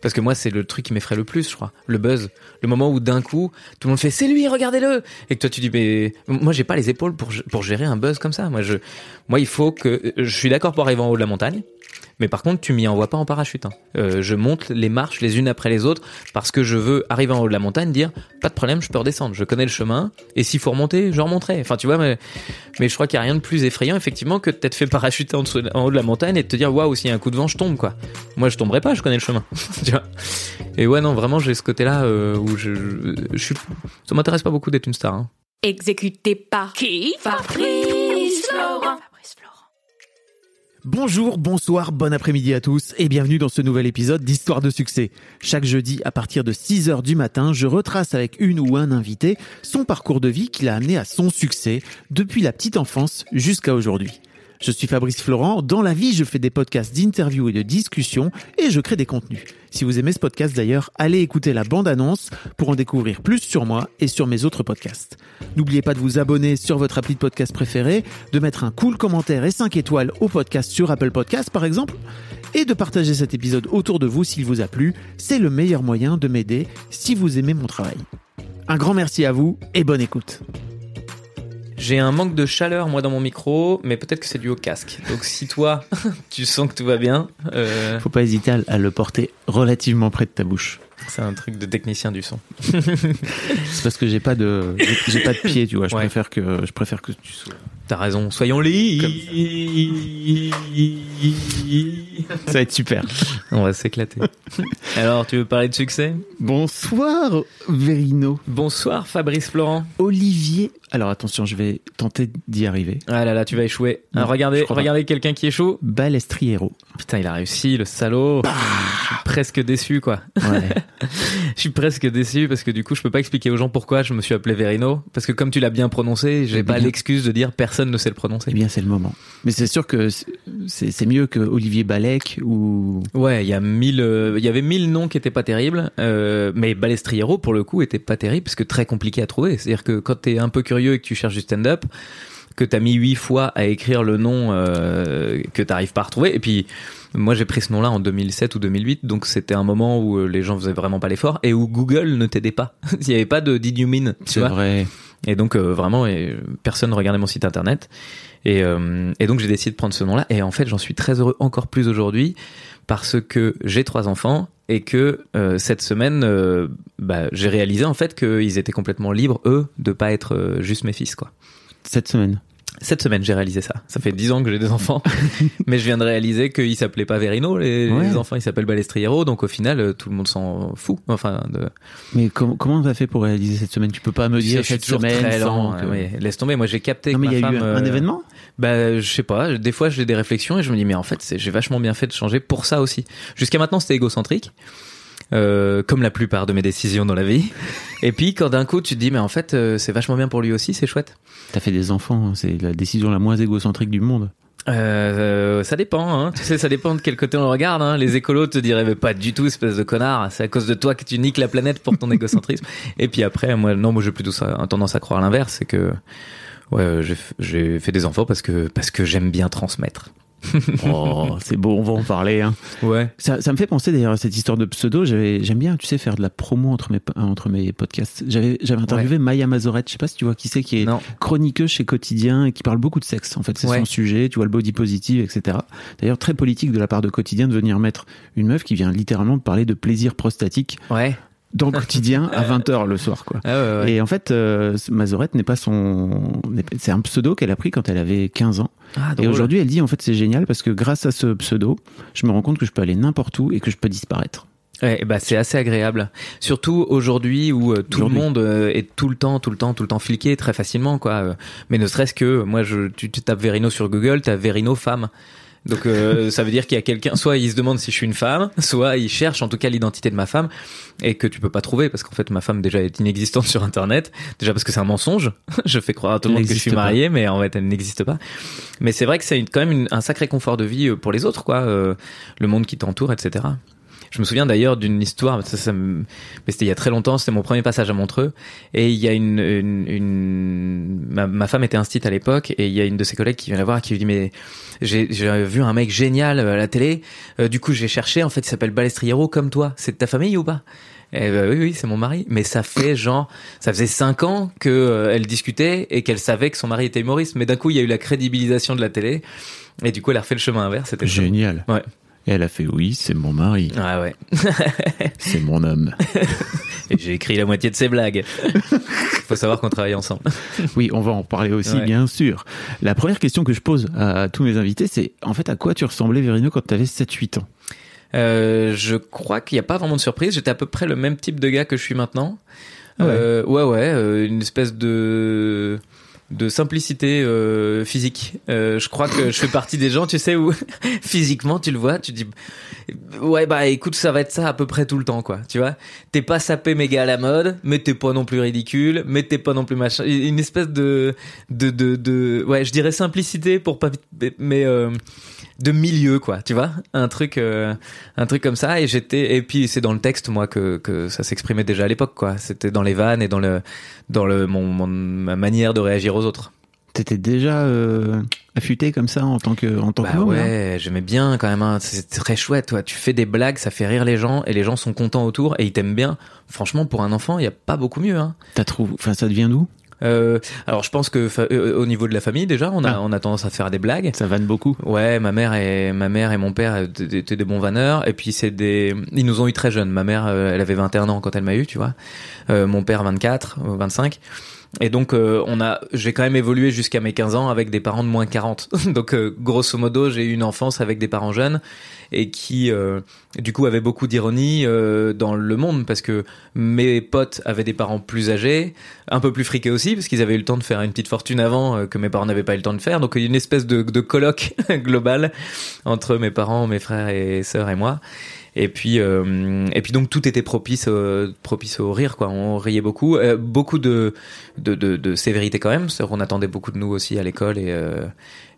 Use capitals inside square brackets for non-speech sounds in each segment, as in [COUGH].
Parce que moi, c'est le truc qui m'effraie le plus, je crois. Le buzz. Le moment où d'un coup, tout le monde fait c'est lui, regardez-le. Et que toi, tu dis mais moi, j'ai pas les épaules pour pour gérer un buzz comme ça. Moi, je, moi, il faut que je suis d'accord pour arriver en haut de la montagne. Mais par contre, tu m'y envoies pas en parachute. hein. Euh, je monte les marches les unes après les autres parce que je veux arriver en haut de la montagne, dire pas de problème, je peux redescendre. Je connais le chemin et s'il faut remonter, je remonterai. Enfin, tu vois, mais, mais je crois qu'il y a rien de plus effrayant effectivement que de t'être fait parachuter en, dessous- en haut de la montagne et de te dire waouh, s'il y a un coup de vent, je tombe quoi. Moi, je tomberai pas, je connais le chemin. [LAUGHS] tu vois. Et ouais, non, vraiment, j'ai ce côté-là euh, où je, je, je suis. Ça m'intéresse pas beaucoup d'être une star. hein. Exécuté par qui? Fabrice Florent. Bonjour, bonsoir, bon après-midi à tous et bienvenue dans ce nouvel épisode d'Histoire de succès. Chaque jeudi à partir de 6h du matin, je retrace avec une ou un invité son parcours de vie qui l'a amené à son succès depuis la petite enfance jusqu'à aujourd'hui. Je suis Fabrice Florent, dans la vie je fais des podcasts d'interviews et de discussions et je crée des contenus. Si vous aimez ce podcast d'ailleurs, allez écouter la bande-annonce pour en découvrir plus sur moi et sur mes autres podcasts. N'oubliez pas de vous abonner sur votre appli de podcast préféré, de mettre un cool commentaire et 5 étoiles au podcast sur Apple Podcast par exemple, et de partager cet épisode autour de vous s'il vous a plu. C'est le meilleur moyen de m'aider si vous aimez mon travail. Un grand merci à vous et bonne écoute. J'ai un manque de chaleur moi dans mon micro, mais peut-être que c'est dû au casque. Donc si toi, [LAUGHS] tu sens que tout va bien, euh, Faut pas hésiter à, le porter relativement près de ta bouche. c'est un truc de technicien du son. [LAUGHS] C'est parce que j'ai pas de j'ai- j'ai pas de pied, tu vois. Je Ouais. préfère que je préfère que tu sois. T'as raison, soyons libres. Ça va être super. On va s'éclater. [LAUGHS] Alors, tu veux parler de succès? Bonsoir Verino. Bonsoir Fabrice Florent. Olivier. Alors attention, je vais tenter d'y arriver. Ah là là, tu vas échouer. Non, Alors, regardez, quelqu'un qui échoue. Balestriero. Putain, il a réussi, le salaud. Je suis presque déçu, quoi. Ouais. [LAUGHS] Je suis presque déçu parce que du coup, je peux pas expliquer aux gens pourquoi je me suis appelé Verino. Parce que comme tu l'as bien prononcé, j'ai Eh pas l'excuse de dire personne ne sait le prononcer. eh bien, c'est le moment. Mais c'est sûr que c'est mieux que Olivier Ou? Ouais, il y a mille, euh, il y avait mille noms qui étaient pas terribles, euh, mais Balestriero pour le coup était pas terrible parce que très compliqué à trouver. C'est-à-dire que quand t'es un peu curieux et que tu cherches du stand-up, que t'as mis huit fois à écrire le nom euh, que t'arrives pas à retrouver, et puis moi j'ai pris ce nom-là en 2007 ou 2008, donc c'était un moment où euh, les gens faisaient vraiment pas l'effort et où Google ne t'aidait pas. [LAUGHS] Il y avait pas de did you mean, tu c'est vrai. Et donc euh, vraiment, personne ne regardait mon site internet. Et, euh, et donc j'ai décidé de prendre ce nom-là. Et en fait, j'en suis très heureux encore plus aujourd'hui parce que j'ai trois enfants et que euh, cette semaine, bah, j'ai réalisé en fait qu'ils étaient complètement libres eux de pas être juste mes fils quoi. Cette semaine. Cette semaine, j'ai réalisé ça. Ça fait dix ans que j'ai des enfants, [LAUGHS] mais je viens de réaliser qu'ils s'appelaient pas Verino, les, Ouais. les enfants, ils s'appellent Balestriero, donc au final, euh, tout le monde s'en fout. Enfin, de, Mais com- comment t'as fait pour réaliser cette semaine? Tu peux pas me dire cette semaine très sans lent. que- euh, ouais. Laisse tomber. Moi, j'ai capté Non que mais il y ma a eu femme, un, un euh, événement? Bah, je sais pas. Des fois, j'ai des réflexions et je me dis, mais en fait, j'ai vachement bien fait de changer pour ça aussi. Jusqu'à maintenant, c'était égocentrique. Euh, comme la plupart de mes décisions dans la vie. Et puis, quand d'un coup, tu te dis, mais en fait, euh, c'est vachement bien pour lui aussi, c'est chouette. T'as fait des enfants, c'est la décision la moins égocentrique du monde. Euh, ça dépend, hein. Tu sais, ça dépend de quel côté on le regarde, hein. Les écolos te diraient, mais pas du tout, espèce de connard. C'est à cause de toi que tu niques la planète pour ton égocentrisme. [LAUGHS] Et puis après, moi, non, moi, j'ai plutôt ça, tendance à croire l'inverse, c'est que, ouais, j'ai fait des enfants parce que, parce que j'aime bien transmettre. [LAUGHS] Oh, c'est beau, on va en parler. Hein. Ouais. Ça, ça me fait penser d'ailleurs à cette histoire de pseudo. J'avais- J'aime bien, tu sais, faire de la promo entre mes, entre mes podcasts. J'avais j'avais interviewé Maya Mazorette, je sais pas si tu vois qui c'est, qui est Non. chroniqueuse chez Quotidien et qui parle beaucoup de sexe. En fait, c'est Ouais. son sujet, tu vois, le body positive, etc. D'ailleurs, très politique de la part de Quotidien de venir mettre une meuf qui vient littéralement de parler de plaisir prostatique Ouais. Dans [LAUGHS] Quotidien à 20h le soir, quoi. Ah ouais, ouais. Et en fait, euh, Mazorette n'est pas son. C'est un pseudo qu'elle a pris quand elle avait 15 ans. Ah, Et aujourd'hui, elle dit en fait, c'est génial parce que grâce à ce pseudo, je me rends compte que je peux aller n'importe où et que je peux disparaître. Ouais, bah c'est assez agréable. Surtout aujourd'hui où euh, tout le monde euh, est tout le temps, tout le temps, tout le temps fliqué très facilement, quoi. Mais ne serait-ce que, moi, je, tu, tu tapes Verino sur Google, t'as Verino femme. Donc euh, ça veut dire qu'il y a quelqu'un, soit il se demande si je suis une femme, soit il cherche en tout cas l'identité de ma femme et que tu peux pas trouver parce qu'en fait ma femme déjà est inexistante [LAUGHS] sur internet. Déjà parce que c'est un mensonge. [LAUGHS] je fais croire à tout le monde que je suis marié, mais en fait elle n'existe pas. Mais c'est vrai que c'est quand même une- un sacré confort de vie euh, pour les autres, quoi. euh, le monde qui t'entoure, etc. Je me souviens d'ailleurs d'une histoire, ça, ça me- mais c'était il y a très longtemps, c'était mon premier passage à Montreux, et il y a une, une, une- ma, ma femme était instite à l'époque, et il y a une de ses collègues qui vient la voir qui lui dit mais j'ai vu un mec génial à la télé, euh, du coup j'ai cherché, en fait il s'appelle Balestriero comme toi, c'est de ta famille ou pas? Eh ben oui, oui, c'est mon mari. Mais ça fait genre, ça faisait cinq ans que euh, elle discutait et qu'elle savait que son mari était humoriste. Mais d'un coup, il y a eu la crédibilisation de la télé et du coup, elle a refait le chemin inverse. C'était. Génial. Ouais. Et elle a fait oui, c'est mon mari, Ouais, ouais. [LAUGHS] c'est mon homme. [LAUGHS] Et j'ai écrit la moitié de ses blagues. [LAUGHS] Faut savoir qu'on travaille ensemble. Oui, on va en parler aussi, Ouais. bien sûr. La première question que je pose à tous mes invités, c'est en fait à quoi tu ressemblais, Vérino, quand tu avais 7-8 ans? Euh, je crois qu'il n'y a pas vraiment de surprise. J'étais à peu près le même type de gars que je suis maintenant. Ah ouais. Euh, ouais, ouais, euh, une espèce de de simplicité euh, physique. Euh, je crois que je fais partie des gens, tu sais, où [LAUGHS] physiquement tu le vois, tu dis ouais bah écoute ça va être ça à peu près tout le temps quoi, tu vois. T'es pas sapé méga à la mode, mais t'es pas non plus ridicule, mais t'es pas non plus machin. Une espèce de de de, de ouais je dirais simplicité pour pas mais euh, de milieu quoi tu vois? Un truc euh, un truc comme ça. Et j'étais et puis c'est dans le texte moi que que ça s'exprimait déjà à l'époque quoi. C'était dans les vannes et dans le dans le mon, mon- ma manière de réagir aux autres. T'étais déjà euh, affûté comme ça en tant que en tant bah que homme, là ouais j'aimais bien quand même hein. c'est très chouette toi. Tu fais des blagues ça fait rire les gens et les gens sont contents autour et ils t'aiment bien. Franchement pour un enfant il y a pas beaucoup mieux hein. T'as trouvé, enfin ça devient d'où? Euh, alors je pense que fa- euh, au niveau de la famille déjà on a Ah. on a tendance à faire des blagues Ça vanne beaucoup. Ouais, ma mère et ma mère et mon père étaient étaient des bons vanneurs et puis c'est des ils nous ont eu très jeunes. Ma mère euh, elle avait 21 ans quand elle m'a eu, tu vois. Euh, mon père 24, euh, 25. Et donc euh, on a j'ai quand même évolué jusqu'à mes 15 ans avec des parents de moins 40. [LAUGHS] donc euh, grosso modo, j'ai eu une enfance avec des parents jeunes et qui euh, du coup avaient beaucoup d'ironie euh, dans le monde parce que mes potes avaient des parents plus âgés, un peu plus friqués aussi parce qu'ils avaient eu le temps de faire une petite fortune avant euh, que mes parents n'avaient pas eu le temps de faire. Donc il y a une espèce de, de colloque [LAUGHS] global entre mes parents, mes frères et sœurs et moi. Et puis, euh, et puis donc tout était propice, euh, propice au rire, quoi. On riait beaucoup, Euh, beaucoup de, sévérité quand même. Qu'on attendait beaucoup de nous aussi à l'école et,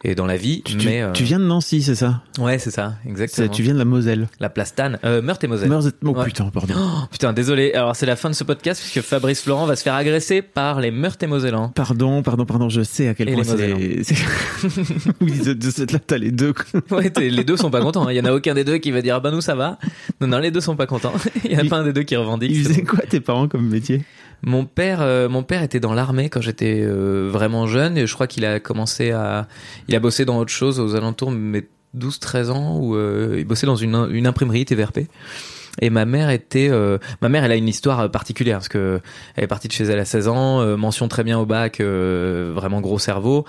et dans la vie. Tu, mais euh, tu viens de Nancy, c'est ça? Ouais, c'est ça, exactement. Tu viens de la Moselle. La plastane, euh, Meurthe et Moselle. Meurthe- Oh Ouais. putain, pardon. Oh, putain, désolé. Alors c'est la fin de ce podcast puisque Fabrice Florent va se faire agresser par les Meurthe et Mosellans. Pardon, pardon, pardon, je sais à quel Et point c'est. [LAUGHS] [LAUGHS] oui, de, cette là, t'as les deux. Ouais, les deux sont pas contents. hein. Il y en a aucun des deux qui va dire ah bah nous ça va. Non non, les deux sont pas contents. [LAUGHS] Il y a Il- pas un des deux qui revendique. Ils faisaient bon. quoi tes parents comme métier? Mon père, euh, mon père était dans l'armée quand j'étais euh, vraiment jeune et je crois qu'il a commencé à, il a bossé dans autre chose aux alentours de mes 12-13 ans où euh, il bossait dans une, une imprimerie TVRP. Et ma mère était, euh, ma mère, elle a une histoire euh, particulière parce que elle est partie de chez elle à 16 ans, euh, mention très bien au bac, vraiment gros cerveau.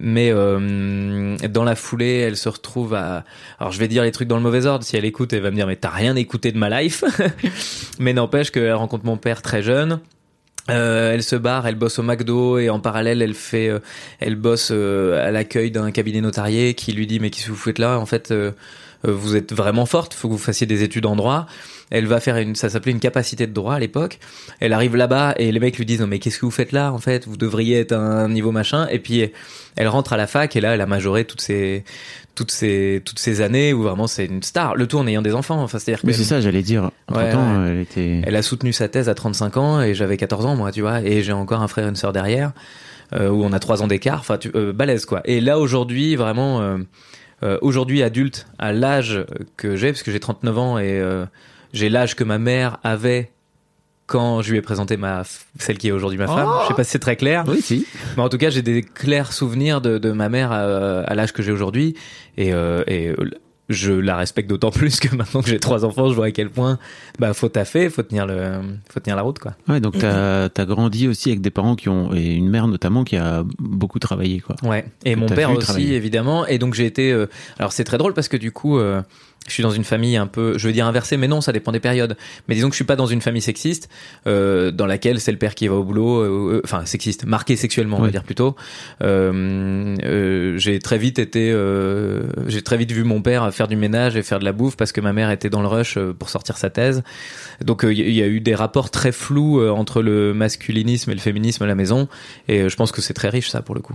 Mais euh, dans la foulée, elle se retrouve à. Alors je vais dire les trucs dans le mauvais ordre. Si elle écoute, elle va me dire mais t'as rien écouté de ma life. [LAUGHS] mais n'empêche qu'elle rencontre mon père très jeune. Euh, elle se barre, elle bosse au McDo et en parallèle elle fait, euh, elle bosse euh, à l'accueil d'un cabinet notarié qui lui dit mais qu'est-ce que vous faites là? En fait, vous êtes vraiment forte, faut que vous fassiez des études en droit. Elle va faire une, ça s'appelait une capacité de droit à l'époque. Elle arrive là-bas et les mecs lui disent non mais qu'est-ce que vous faites là En fait, vous devriez être à un niveau machin. Et puis elle rentre à la fac et là elle a majoré toutes ces, toutes ces, toutes ces années où vraiment c'est une star. Le tout en ayant des enfants. Enfin c'est-à-dire Mais c'est ça, j'allais dire. Ouais, elle était. elle a soutenu sa thèse à 35 ans et j'avais 14 ans moi, tu vois, et j'ai encore un frère et une sœur derrière euh, où on a trois ans d'écart, enfin tu, euh, balèze quoi. Et là aujourd'hui vraiment, euh, euh, aujourd'hui adulte à l'âge que j'ai, parce que j'ai 39 ans et euh, j'ai l'âge que ma mère avait quand je lui ai présenté ma celle qui est aujourd'hui ma femme. Je sais pas si c'est très clair. Oui, si. Mais en tout cas, j'ai des clairs souvenirs de, de ma mère à, à l'âge que j'ai aujourd'hui. Et, euh, et euh, je la respecte d'autant [LAUGHS] plus que maintenant que j'ai trois enfants, je vois à quel point bah faut taffer, faut tenir le, faut tenir la route quoi. Ouais, donc t'as as grandi aussi avec des parents qui ont et une mère notamment qui a beaucoup travaillé quoi. Ouais. Et Que mon père aussi travailler. évidemment. Et donc j'ai été. euh, alors c'est très drôle parce que du coup. euh, je suis dans une famille un peu, je veux dire inversée, mais non, ça dépend des périodes. Mais disons que je suis pas dans une famille sexiste, euh, dans laquelle c'est le père qui va au boulot, euh, euh, enfin sexiste, marqué sexuellement, on va dire plutôt. Euh, euh, j'ai très vite été, euh, j'ai très vite vu mon père faire du ménage et faire de la bouffe parce que ma mère était dans le rush pour sortir sa thèse. Donc il y, a eu des rapports très flous entre le masculinisme et le féminisme à la maison, et je pense que c'est très riche ça pour le coup.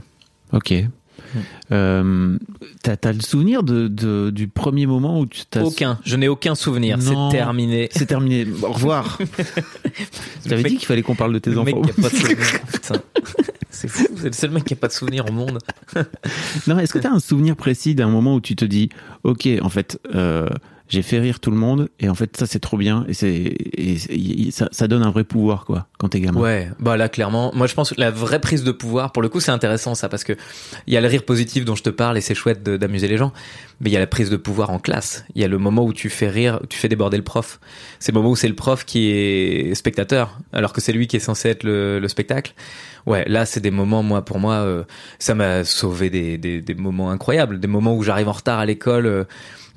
Ok. Euh, t'as, t'as le souvenir de, de- du premier moment où tu t'as... Aucun, je n'ai aucun souvenir, c'est terminé. C'est terminé. [LAUGHS] Au revoir. T'avais mec- dit qu'il fallait qu'on parle de tes Le mec enfants. qui a pas de [LAUGHS] souvenir. Putain. C'est fou, c'est le seul mec qui a pas de souvenir au monde. Non, est-ce que tu as un souvenir précis d'un moment où tu te dis, ok, en fait, euh, j'ai fait rire tout le monde et en fait ça c'est trop bien et c'est ça, ça donne un vrai pouvoir quoi quand t'es gamin. Ouais, bah là clairement, moi je pense que la vraie prise de pouvoir, pour le coup c'est intéressant ça parce que il y a le rire positif dont je te parle et c'est chouette d'amuser les gens, mais il y a la prise de pouvoir en classe. Il y a le moment où tu fais rire, tu fais déborder le prof. C'est le moment où c'est le prof qui est spectateur alors que c'est lui qui est censé être le, le spectacle. Ouais, là c'est des moments moi pour moi euh, ça m'a sauvé des, des des moments incroyables, des moments où j'arrive en retard à l'école. euh,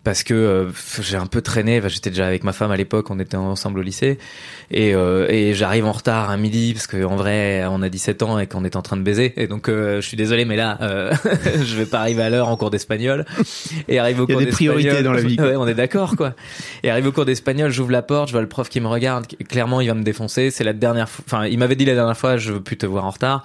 parce que euh, j'ai un peu traîné. J'étais déjà avec ma femme à l'époque, on était ensemble au lycée, et, euh, et j'arrive en retard à midi parce que en vrai, on a 17 ans et qu'on est en train de baiser. Et donc, euh, je suis désolé, mais là, euh, [LAUGHS] je vais pas arriver à l'heure en cours d'espagnol. Et arrive au Il y a cours des priorités d'espagnol- dans la vie. [LAUGHS] Ouais, on est d'accord, quoi. Et arrive au cours d'espagnol, j'ouvre la porte, je vois le prof qui me regarde. Clairement, il va me défoncer. C'est la dernière fois. Enfin, il m'avait dit la dernière fois, je veux plus te voir en retard.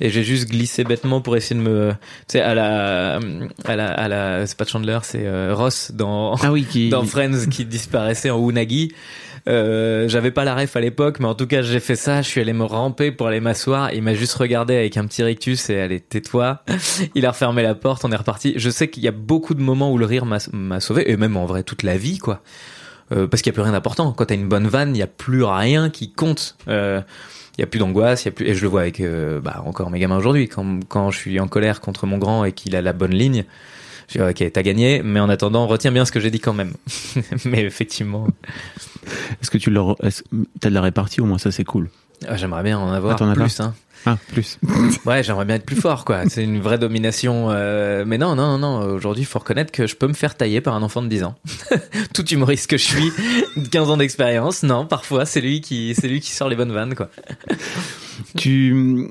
Et j'ai juste glissé bêtement pour essayer de me, tu sais, à la, à la, à la, c'est pas Chandler, c'est euh, Ross dans, Ah oui, qui. dans Friends qui disparaissait en Unagi. Euh, j'avais pas la ref à l'époque, mais en tout cas j'ai fait ça. Je suis allé me ramper pour aller m'asseoir. Il m'a juste regardé avec un petit rictus et allez tais-toi. [LAUGHS] Il a refermé la porte, on est reparti. Je sais qu'il y a beaucoup de moments où le rire m'a sauvé et même en vrai toute la vie quoi. Euh, parce qu'il y a plus rien d'important. Quand t'as une bonne vanne, il y a plus rien qui compte. Euh, il y a plus d'angoisse, il y a plus et je le vois avec euh, bah encore mes gamins aujourd'hui quand quand je suis en colère contre mon grand et qu'il a la bonne ligne. Je dis ok t'as gagné, mais en attendant retiens bien ce que j'ai dit quand même. [LAUGHS] mais effectivement, Est-ce que tu leur, t'as de la répartie au moins ça c'est cool. ah, j'aimerais bien en avoir Ah, plus. Hein. Ah plus. [LAUGHS] Ouais, j'aimerais bien être plus fort, quoi. C'est une vraie domination. euh, Mais non, non, non. Aujourd'hui, il faut reconnaître que je peux me faire tailler par un enfant de 10 ans. [LAUGHS] Tout humoriste que je suis, [LAUGHS] 15 ans d'expérience. Non, parfois, c'est lui qui, c'est lui qui sort les bonnes vannes, quoi. tu,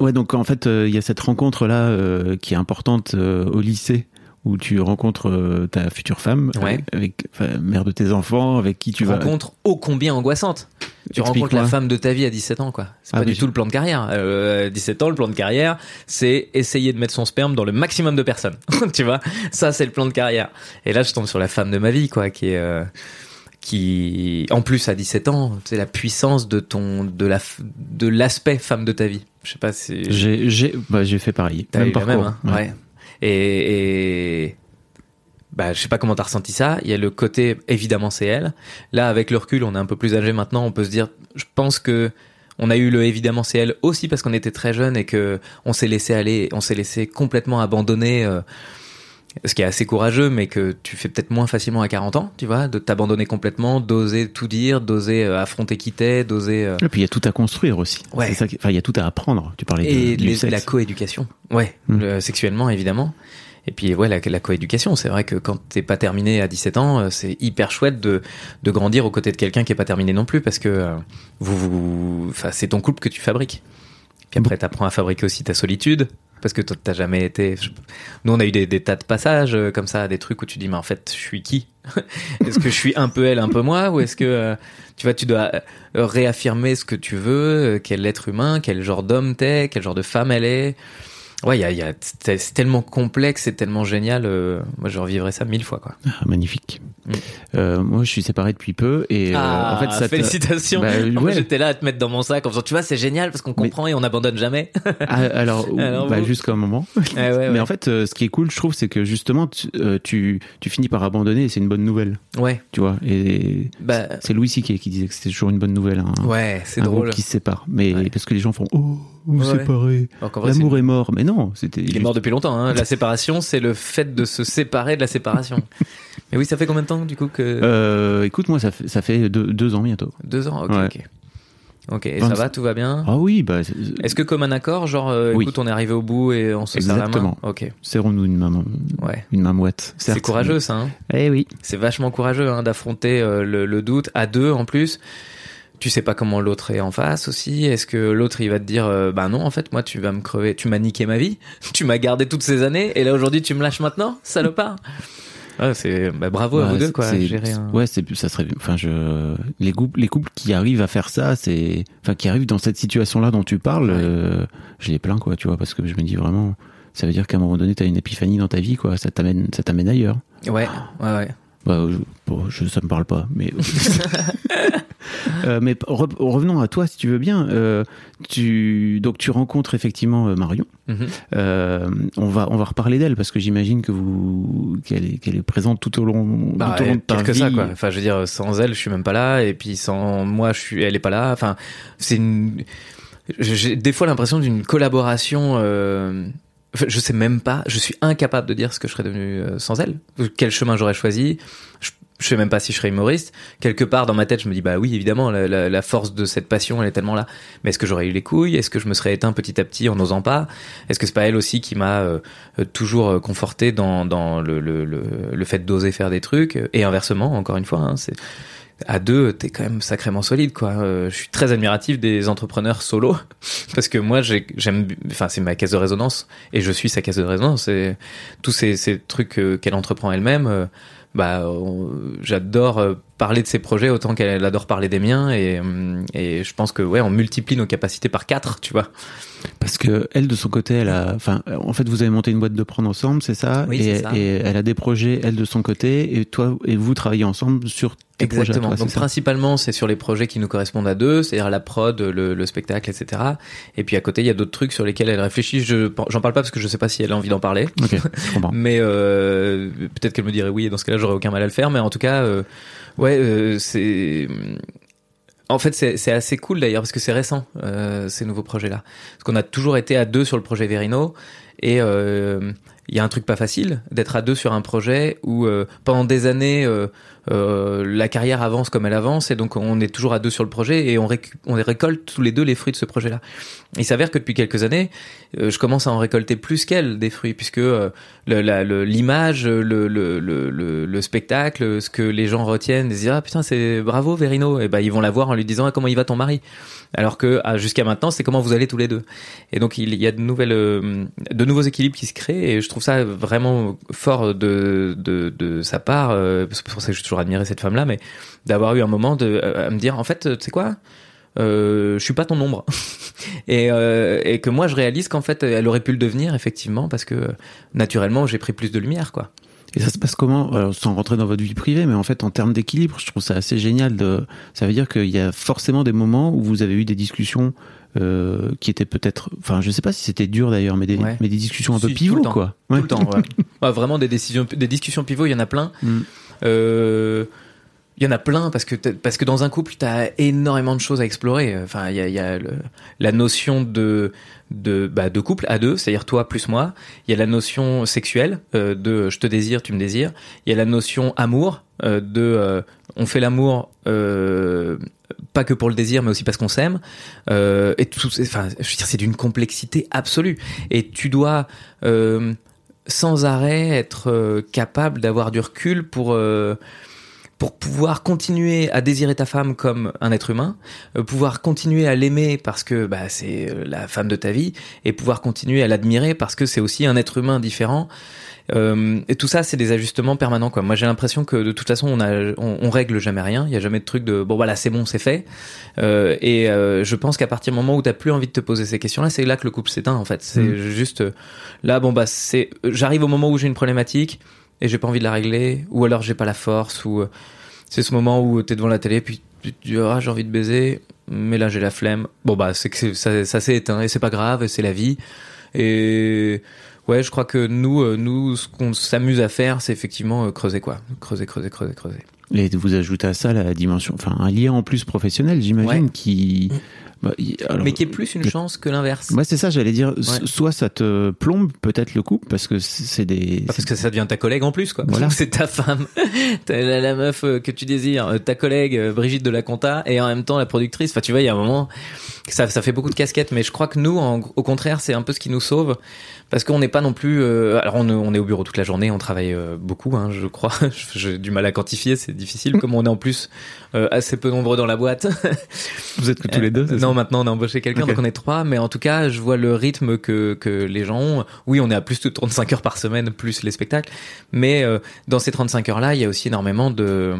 ouais donc en fait euh, il y a cette rencontre là euh, qui est importante euh, au lycée où tu rencontres euh, ta future femme Ouais. avec, enfin, mère de tes enfants avec qui tu Tu vas. rencontres ô combien angoissante. Tu rencontres la femme de ta vie à 17 ans, quoi. C'est Ah, pas du tout le plan de carrière. Euh, 17 ans, le plan de carrière, c'est essayer de mettre son sperme dans le maximum de personnes. [LAUGHS] tu vois, ça c'est le plan de carrière. Et là, je tombe sur la femme de ma vie, quoi, qui est euh, qui, en plus à 17 ans, c'est la puissance de ton, de la, de l'aspect femme de ta vie. Je sais pas si J'ai j'ai bah, j'ai fait pareil. Parcours. même, hein ouais. Et, et bah, je sais pas comment t'as ressenti ça. Il y a le côté, évidemment, c'est elle. Là, avec le recul, on est un peu plus âgé maintenant. On peut se dire, je pense que on a eu le évidemment c'est elle aussi parce qu'on était très jeunes et que on s'est laissé aller, on s'est laissé complètement abandonner. euh, ce qui est assez courageux, mais que tu fais peut-être moins facilement à 40 ans, tu vois, de t'abandonner complètement, d'oser tout dire, d'oser euh, affronter qui t'es, d'oser. euh, Et puis il y a tout à construire aussi. Ouais. Ça qui- Enfin il y a tout à apprendre. Tu parlais et de, les- la coéducation. Ouais, Mm. le- sexuellement évidemment. Et puis ouais, la, la coéducation, c'est vrai que quand t'es pas terminé à 17 ans, euh, c'est hyper chouette de, de grandir aux côtés de quelqu'un qui est pas terminé non plus parce que euh, vous, vous, enfin c'est ton couple que tu fabriques. Puis après t'apprends à fabriquer aussi ta solitude parce que t'as jamais été. Nous on a eu des, tas de passages euh, comme ça, des trucs où tu dis mais en fait je suis qui? [LAUGHS] Est-ce que je suis un peu elle, un peu moi? Ou est-ce que euh, tu vois tu dois euh, réaffirmer ce que tu veux, quel être humain, quel genre d'homme t'es, quel genre de femme elle est? Ouais, y a, y a- c'est c'est tellement complexe et tellement génial. euh, moi, je revivrais ça mille fois, quoi. Ah, magnifique. Mm. Euh, moi je suis séparé depuis peu et euh, en fait ça te- Ah, félicitations. Bah, En fait, ouais. J'étais là à te mettre dans mon sac en faisant, tu vois, c'est génial parce qu'on comprend et on n'abandonne jamais. Ah, alors, [LAUGHS] Alors, bah, vous- jusqu'à un moment. [LAUGHS] Ouais, ouais, Mais en fait, euh, ce qui est cool, je trouve, c'est que justement, tu, euh, tu, tu finis par abandonner et c'est une bonne nouvelle, ouais, tu vois. Et bah, c'est Louis C.K. qui disait que c'était toujours une bonne nouvelle. hein. ouais, c'est un drôle. groupe qui se sépare. Mais parce que les gens font Oh, vous Ouais, vrai, c'est- L'amour est mort. Mais non, c'était. il est mort depuis longtemps. Hein. La [LAUGHS] séparation, c'est le fait de se séparer de la séparation. Mais oui, ça fait combien de temps du coup que Euh, écoute, moi, ça fait, ça fait deux, deux ans bientôt. deux ans. Ok, Ouais. ok. Ok, et ça va, tout va bien Ah oui, bah, Est-ce que comme un accord, genre, euh, Oui. écoute, on est arrivé au bout et on se serre la main Exactement. Ok, serrons-nous une main, ouais. une main mouette. C'est courageux ça, hein Eh oui. C'est vachement courageux hein, d'affronter euh, le, le doute à deux en plus. Tu sais pas comment l'autre est en face aussi. Est-ce que l'autre il va te dire euh, bah non en fait moi tu vas me crever, tu m'as niqué ma vie, [LAUGHS] tu m'as gardé toutes ces années et là aujourd'hui tu me lâches maintenant, salopard. [LAUGHS] Ouais, c'est bah, bravo à vous deux quoi. c'est- gérer un- Ouais, c'est ça serait. Enfin, je les couples, les couples qui arrivent à faire ça, c'est enfin qui arrivent dans cette situation-là dont tu parles, Ouais. euh, je les plains quoi, tu vois, parce que je me dis vraiment, ça veut dire qu'à un moment donné, t'as une épiphanie dans ta vie, quoi. Ça t'amène, ça t'amène ailleurs. Ouais, ouais, ouais. Bah, je, bon, je- ça me parle pas, mais. [LAUGHS] [LAUGHS] Euh, mais re- revenons à toi, si tu veux bien. Euh, tu donc tu rencontres effectivement euh, Marion. Mhm. Euh, on va on va reparler d'elle parce que j'imagine que vous qu'elle est qu'elle est présente tout au long Bah, tout au long de pire ta que vie. ça quoi. Enfin je veux dire sans elle je suis même pas là et puis sans moi je suis elle est pas là. Enfin c'est une j'ai des fois l'impression d'une collaboration. Je sais même pas, je suis incapable de dire ce que je serais devenu euh, sans elle. Quel chemin j'aurais choisi. Je, je sais même pas si je serais humoriste. Quelque part dans ma tête, je me dis bah oui, évidemment, la, force de cette passion, elle est tellement là. Mais est-ce que j'aurais eu les couilles? Est-ce que je me serais éteint petit à petit en n'osant pas? Est-ce que c'est pas elle aussi qui m'a euh, euh, toujours conforté dans, le fait d'oser faire des trucs? Et inversement, encore une fois, hein, c'est à deux, t'es quand même sacrément solide, quoi. Euh, je suis très admiratif des entrepreneurs solo [LAUGHS] parce que moi, j'ai- j'aime, enfin, c'est ma caisse de résonance et je suis sa caisse de résonance. Et tous ces, ces trucs euh, qu'elle entreprend elle-même, euh, bah, j'adore parler de ses projets autant qu'elle adore parler des miens et, hum, et je pense que ouais, on multiplie nos capacités par quatre, tu vois. Parce que elle, de son côté, elle a, enfin, en fait, vous avez monté une boîte de prendre ensemble, c'est ça? Oui, et, c'est ça. et elle a des projets, elle de son côté, et toi et vous travaillez ensemble sur tes projets. Exactement. toi, Donc principalement, c'est sur les projets qui nous correspondent à deux, c'est-à-dire la prod, le, le spectacle, etc. Et puis à côté, il y a d'autres trucs sur lesquels elle réfléchit. Je j'en parle pas parce que je sais pas si elle a envie d'en parler. Ok, je comprends. [LAUGHS] Mais euh, peut-être qu'elle me dirait oui, et dans ce cas-là, j'aurais aucun mal à le faire. Mais en tout cas, euh, ouais, euh, c'est. En fait, c'est assez cool d'ailleurs parce que c'est récent euh, ces nouveaux projets-là. Parce qu'on a toujours été à deux sur le projet Verino et euh, il y a un truc pas facile d'être à deux sur un projet où euh, pendant des années euh, la carrière avance comme elle avance et donc on est toujours à deux sur le projet et on, récolte tous les deux les fruits de ce projet-là. Il s'avère que depuis quelques années, euh, je commence à en récolter plus qu'elle des fruits puisque euh, l'image, le, le, le, le, le spectacle, ce que les gens retiennent, ils se disent ah putain c'est bravo Verino. Et ben ils vont la voir en lui disant ah, comment il va ton mari? Alors que ah, jusqu'à maintenant c'est comment vous allez tous les deux. Et donc il y a de nouvelles de nouveaux équilibres qui se créent et je trouve ça vraiment fort de de, de sa part c'est pour ça que j'ai toujours admiré cette femme là mais d'avoir eu un moment de euh, à me dire en fait tu sais quoi euh, je suis pas ton ombre [LAUGHS] et, euh, et que moi je réalise qu'en fait elle aurait pu le devenir effectivement parce que naturellement j'ai pris plus de lumière quoi Et ça se passe comment Alors, Sans rentrer dans votre vie privée, mais en fait, en termes d'équilibre, je trouve ça assez génial. De... Ça veut dire qu'il y a forcément des moments où vous avez eu des discussions euh, qui étaient peut-être, enfin, je sais pas si c'était dur d'ailleurs, mais des, Ouais. mais des discussions un peu pivots, quoi. tout le temps ouais. [LAUGHS] Ouais, vraiment des décisions des discussions pivots il y en a plein Mm. Euh, il y en a plein parce que parce que dans un couple t'as énormément de choses à explorer. Enfin il y a, y a le- la notion de de bah, de couple à deux c'est-à-dire toi plus moi. Il y a la notion sexuelle euh, de je te désire tu me désires. Il y a la notion amour euh, de euh, on fait l'amour euh, pas que pour le désir mais aussi parce qu'on s'aime. Euh, et tout enfin je veux dire c'est d'une complexité absolue. Et tu dois euh, sans arrêt être euh, capable d'avoir du recul pour euh, pour pouvoir continuer à désirer ta femme comme un être humain, euh, pouvoir continuer à l'aimer parce que bah, c'est la femme de ta vie, et pouvoir continuer à l'admirer parce que c'est aussi un être humain différent. Euh, et tout ça, c'est des ajustements permanents. Quoi. Moi, j'ai l'impression que de toute façon, on, a, on, on règle jamais rien. Il y a jamais de truc de bon voilà, c'est bon, c'est fait. Euh, et euh, je pense qu'à partir du moment où t'as plus envie de te poser ces questions-là, c'est là que le couple s'éteint. En fait, c'est Mm. juste là. Bon bah, c'est j'arrive au moment où j'ai une problématique et j'ai pas envie de la régler, ou alors j'ai pas la force, ou euh, c'est ce moment où t'es devant la télé, puis tu dis ah j'ai envie de baiser, mais là j'ai la flemme. Bon bah c'est que ça, ça s'est éteint et c'est pas grave, c'est la vie. Et ouais, je crois que nous, euh, nous, ce qu'on s'amuse à faire, c'est effectivement euh, creuser quoi, creuser, creuser, creuser, creuser. Et vous ajoutez à ça la dimension, enfin un lien en plus professionnel, j'imagine, Ouais. qui Bah, alors, mais qui est plus une chance que l'inverse. Ouais, c'est ça, j'allais dire. Ouais. Soit ça te plombe peut-être le couple parce que c'est des. Parce que ça devient ta collègue en plus, quoi. Voilà. [LAUGHS] C'est ta femme, [LAUGHS] la, la meuf euh, que tu désires, ta collègue Brigitte de la Compta, et en même temps la productrice. Enfin, tu vois, il y a un moment, ça, ça fait beaucoup de casquettes. Mais je crois que nous, en- au contraire, c'est un peu ce qui nous sauve, parce qu'on n'est pas non plus. euh, alors, on, on est au bureau toute la journée, on travaille euh, beaucoup, hein, je crois. [LAUGHS] J'ai du mal à quantifier, c'est difficile. Comme on est en plus euh, assez peu nombreux dans la boîte. Vous êtes que tous les deux. ça Non, maintenant on a embauché quelqu'un, donc on est trois. Mais en tout cas, je vois le rythme que, que les gens ont. Oui, on est à plus de 35 heures par semaine, plus les spectacles. Mais euh, dans ces 35 heures-là, il y a aussi énormément de, euh,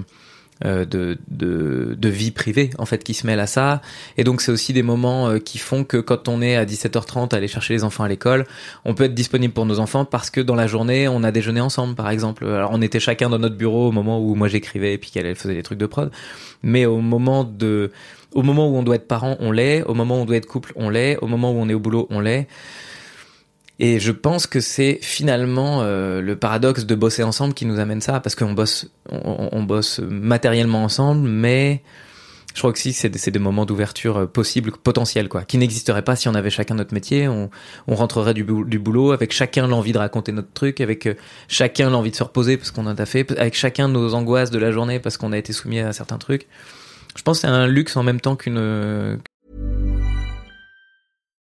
de, de, de vie privée, en fait, qui se mêlent à ça. Et donc, c'est aussi des moments euh, qui font que quand on est à 17h30 à aller chercher les enfants à l'école, on peut être disponible pour nos enfants parce que dans la journée, on a déjeuné ensemble, par exemple. Alors, on était chacun dans notre bureau au moment où moi j'écrivais et puis qu'elle elle faisait des trucs de prod. Mais au moment de, au moment où on doit être parent, on l'est. Au moment où on doit être couple, on l'est. Au moment où on est au boulot, on l'est. Et je pense que c'est finalement euh, le paradoxe de bosser ensemble qui nous amène ça, parce qu'on bosse, on, on bosse matériellement ensemble, mais je crois que si c'est des, des moments d'ouverture euh, possibles, potentiels, quoi, qui n'existeraient pas si on avait chacun notre métier. On, on rentrerait du, du boulot avec chacun l'envie de raconter notre truc, avec euh, chacun l'envie de se reposer parce qu'on en a fait, avec chacun nos angoisses de la journée parce qu'on a été soumis à certains trucs. Je pense que c'est un luxe en même temps qu'une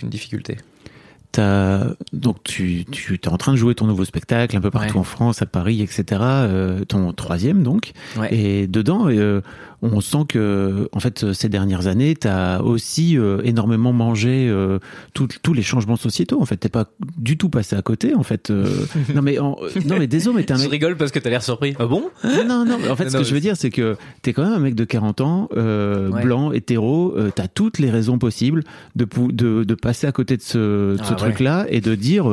qu'une difficulté. T'as- donc tu, tu es en train de jouer ton nouveau spectacle un peu partout Ouais. en France, à Paris, etc. euh, ton troisième donc. Ouais. Et dedans, euh, on sent que en fait ces dernières années, tu as aussi euh, énormément mangé euh, tous les changements sociétaux. En fait, t'es pas du tout passé à côté. En fait, euh, [LAUGHS] non mais en- non mais désolé, mais t'es un Je mec. rigole parce que t'as l'air surpris. Ah bon? Non, non, En fait, ce Non, que je veux dire, c'est que t'es quand même un mec de 40 ans, Ouais. blanc, hétéro. T'as toutes les raisons possibles de, pou- de, de passer à côté de ce, de ce Ah ouais. truc-là et de dire,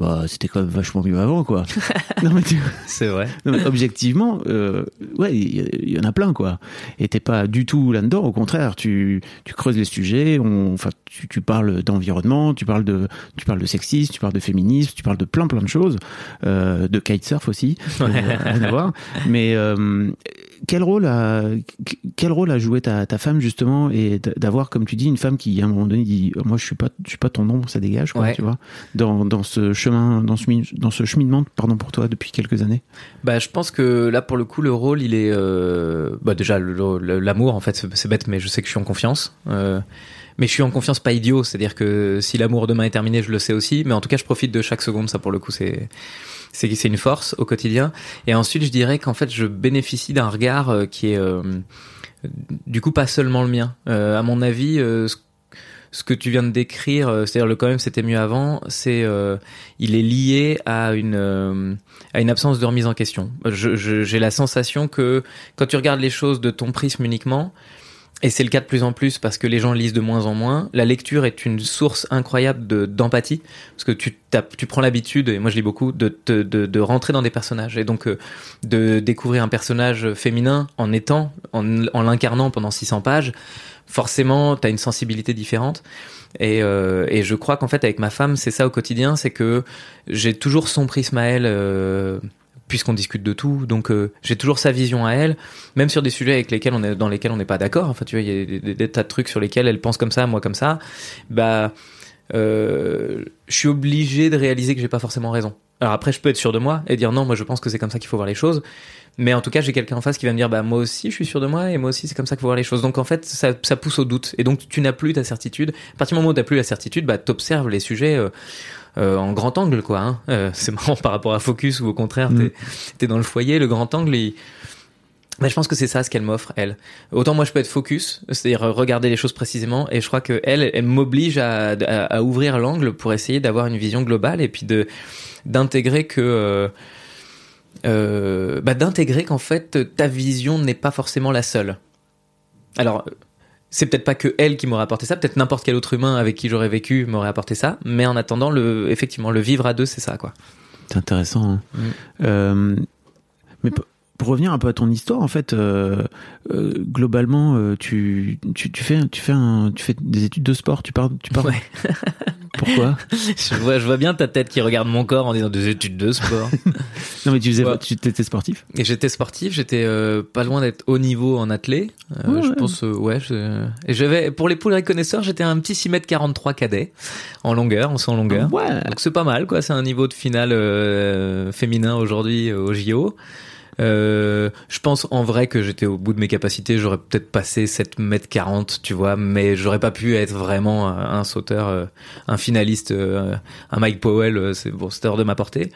bah, c'était quand même vachement mieux avant, quoi. [LAUGHS] non, mais tu- C'est vrai. non, mais objectivement, euh, ouais, il y, en a plein, quoi. Et t'es pas du tout là-dedans. Au contraire, tu, tu creuses les sujets. On, enfin, tu, tu parles d'environnement, tu parles de, tu parles de sexisme, tu parles de féminisme, tu parles de plein, plein de choses, euh, de kitesurf aussi, euh, rien à voir. Mais euh, quel rôle a, quel rôle a joué ta, ta femme justement et d'avoir, comme tu dis, une femme qui à un moment donné dit, moi je suis pas, je suis pas ton ombre, ça dégage, quoi, Ouais. tu vois, dans, dans ce chemin, dans ce, dans ce cheminement, pardon pour toi depuis quelques années? Bah, je pense que là, pour le coup, le rôle, il est, euh, bah, déjà, l'amour, en fait, c'est- c'est bête, mais je sais que je suis en confiance. Euh, mais je suis en confiance pas idiot, c'est-à-dire que si l'amour demain est terminé, je le sais aussi. Mais en tout cas, je profite de chaque seconde. Ça, pour le coup, c'est, c'est, c'est une force au quotidien. Et ensuite, je dirais qu'en fait, je bénéficie d'un regard euh, qui est, euh, du coup, pas seulement le mien. Euh, à mon avis, ce ce que tu viens de décrire, c'est-à-dire le quand même c'était mieux avant, c'est euh, il est lié à une euh, à une absence de remise en question. Je- je- J'ai la sensation que quand tu regardes les choses de ton prisme uniquement, et c'est le cas de plus en plus parce que les gens lisent de moins en moins, la lecture est une source incroyable de d'empathie parce que tu tu prends l'habitude et moi je lis beaucoup de, de de rentrer dans des personnages et donc euh, de découvrir un personnage féminin en étant en, en l'incarnant pendant 600 pages forcément tu as une sensibilité différente. Et, euh, et je crois qu'en fait avec ma femme c'est ça au quotidien c'est que j'ai toujours son prisme à elle euh, puisqu'on discute de tout donc euh, j'ai toujours sa vision à elle même sur des sujets avec lesquels on est dans lesquels on n'est pas d'accord enfin tu vois il y a des, tas de trucs sur lesquels elle pense comme ça moi comme ça bah euh, je suis obligé de réaliser que j'ai pas forcément raison alors après je peux être sûr de moi et dire non moi je pense que c'est comme ça qu'il faut voir les choses mais en tout cas, j'ai quelqu'un en face qui va me dire, bah, moi aussi, je suis sûr de moi, et moi aussi, c'est comme ça qu'il faut voir les choses. Donc, en fait, ça, ça pousse au doute. Et donc, tu n'as plus ta certitude. À partir du moment où tu n'as plus la certitude, bah, t'observes les sujets, euh, euh, en grand angle, quoi, hein. Euh, c'est [LAUGHS] marrant par rapport à Focus, où au contraire, t'es, t'es dans le foyer, le grand angle, il, bah, je pense que c'est ça ce qu'elle m'offre, elle. Autant moi je peux être focus, c'est-à-dire regarder les choses précisément, et je crois que elle, elle m'oblige à, à, à ouvrir l'angle pour essayer d'avoir une vision globale et puis de d'intégrer que euh, euh, bah, d'intégrer qu'en fait ta vision n'est pas forcément la seule. alors, c'est peut-être pas que elle qui m'aurait apporté ça, peut-être n'importe quel autre humain avec qui j'aurais vécu m'aurait apporté ça, mais en attendant, le, effectivement, le vivre à deux, c'est ça, quoi. C'est intéressant. hein. Mm. Euh, mais pour revenir un peu à ton histoire, en fait, euh, euh, globalement, euh, tu, tu, tu fais, tu fais un, tu fais des études de sport. Tu pars, tu pars. Ouais. Pourquoi? [LAUGHS] Je vois, je vois bien ta tête qui regarde mon corps en disant des études de sport. [LAUGHS] Non, mais tu faisais, Ouais. tu étais sportif? Et j'étais sportif, j'étais euh, pas loin d'être haut niveau en athlé. Euh, Ouais, je ouais. pense, euh, ouais. je- Et j'avais, pour les poules connaisseurs, j'étais un petit 6 m 43 cadet en longueur, en saut en longueur. Ouais. Donc c'est pas mal, quoi. C'est un niveau de finale féminin aujourd'hui au JO. Euh, je pense en vrai que j'étais au bout de mes capacités. J'aurais peut-être passé 7 mètres 40, tu vois, mais j'aurais pas pu être vraiment un un sauteur, euh, un finaliste, euh, un Mike Powell. euh, C'est bon, c'était hors de ma portée.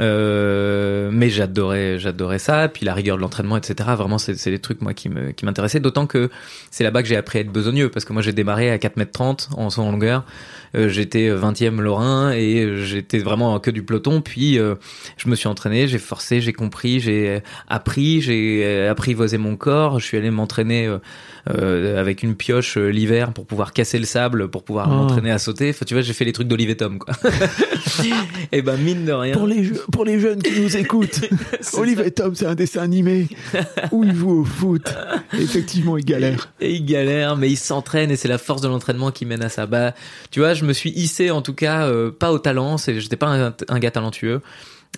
Euh, mais j'adorais, j'adorais ça. Puis la rigueur de l'entraînement, etc. Vraiment, c'est, c'est des trucs moi qui m'intéressaient. D'autant que c'est là-bas que j'ai appris à être besogneux parce que moi j'ai démarré à 4 mètres 30 en en longueur. Euh, j'étais 20e Lorrain et j'étais vraiment que du peloton. Puis euh, je me suis entraîné, j'ai forcé, j'ai compris, j'ai appris, j'ai euh, apprivoisé mon corps. Je suis allé m'entraîner euh, euh, avec une pioche euh, l'hiver pour pouvoir casser le sable, pour pouvoir Oh. m'entraîner à sauter. Enfin, tu vois, j'ai fait les trucs d'Olivier Tom, quoi. [LAUGHS] et ben mine de rien. Pour les, pour les jeunes qui nous [LAUGHS] écoutent, Olivier Tom, c'est un dessin animé où il joue au foot. Effectivement, il galère. Et il galère, mais il s'entraîne et c'est la force de l'entraînement qui mène à ça. Bah, tu vois, je me suis hissé en tout cas, euh, pas au talent, c'est, j'étais pas un gars talentueux,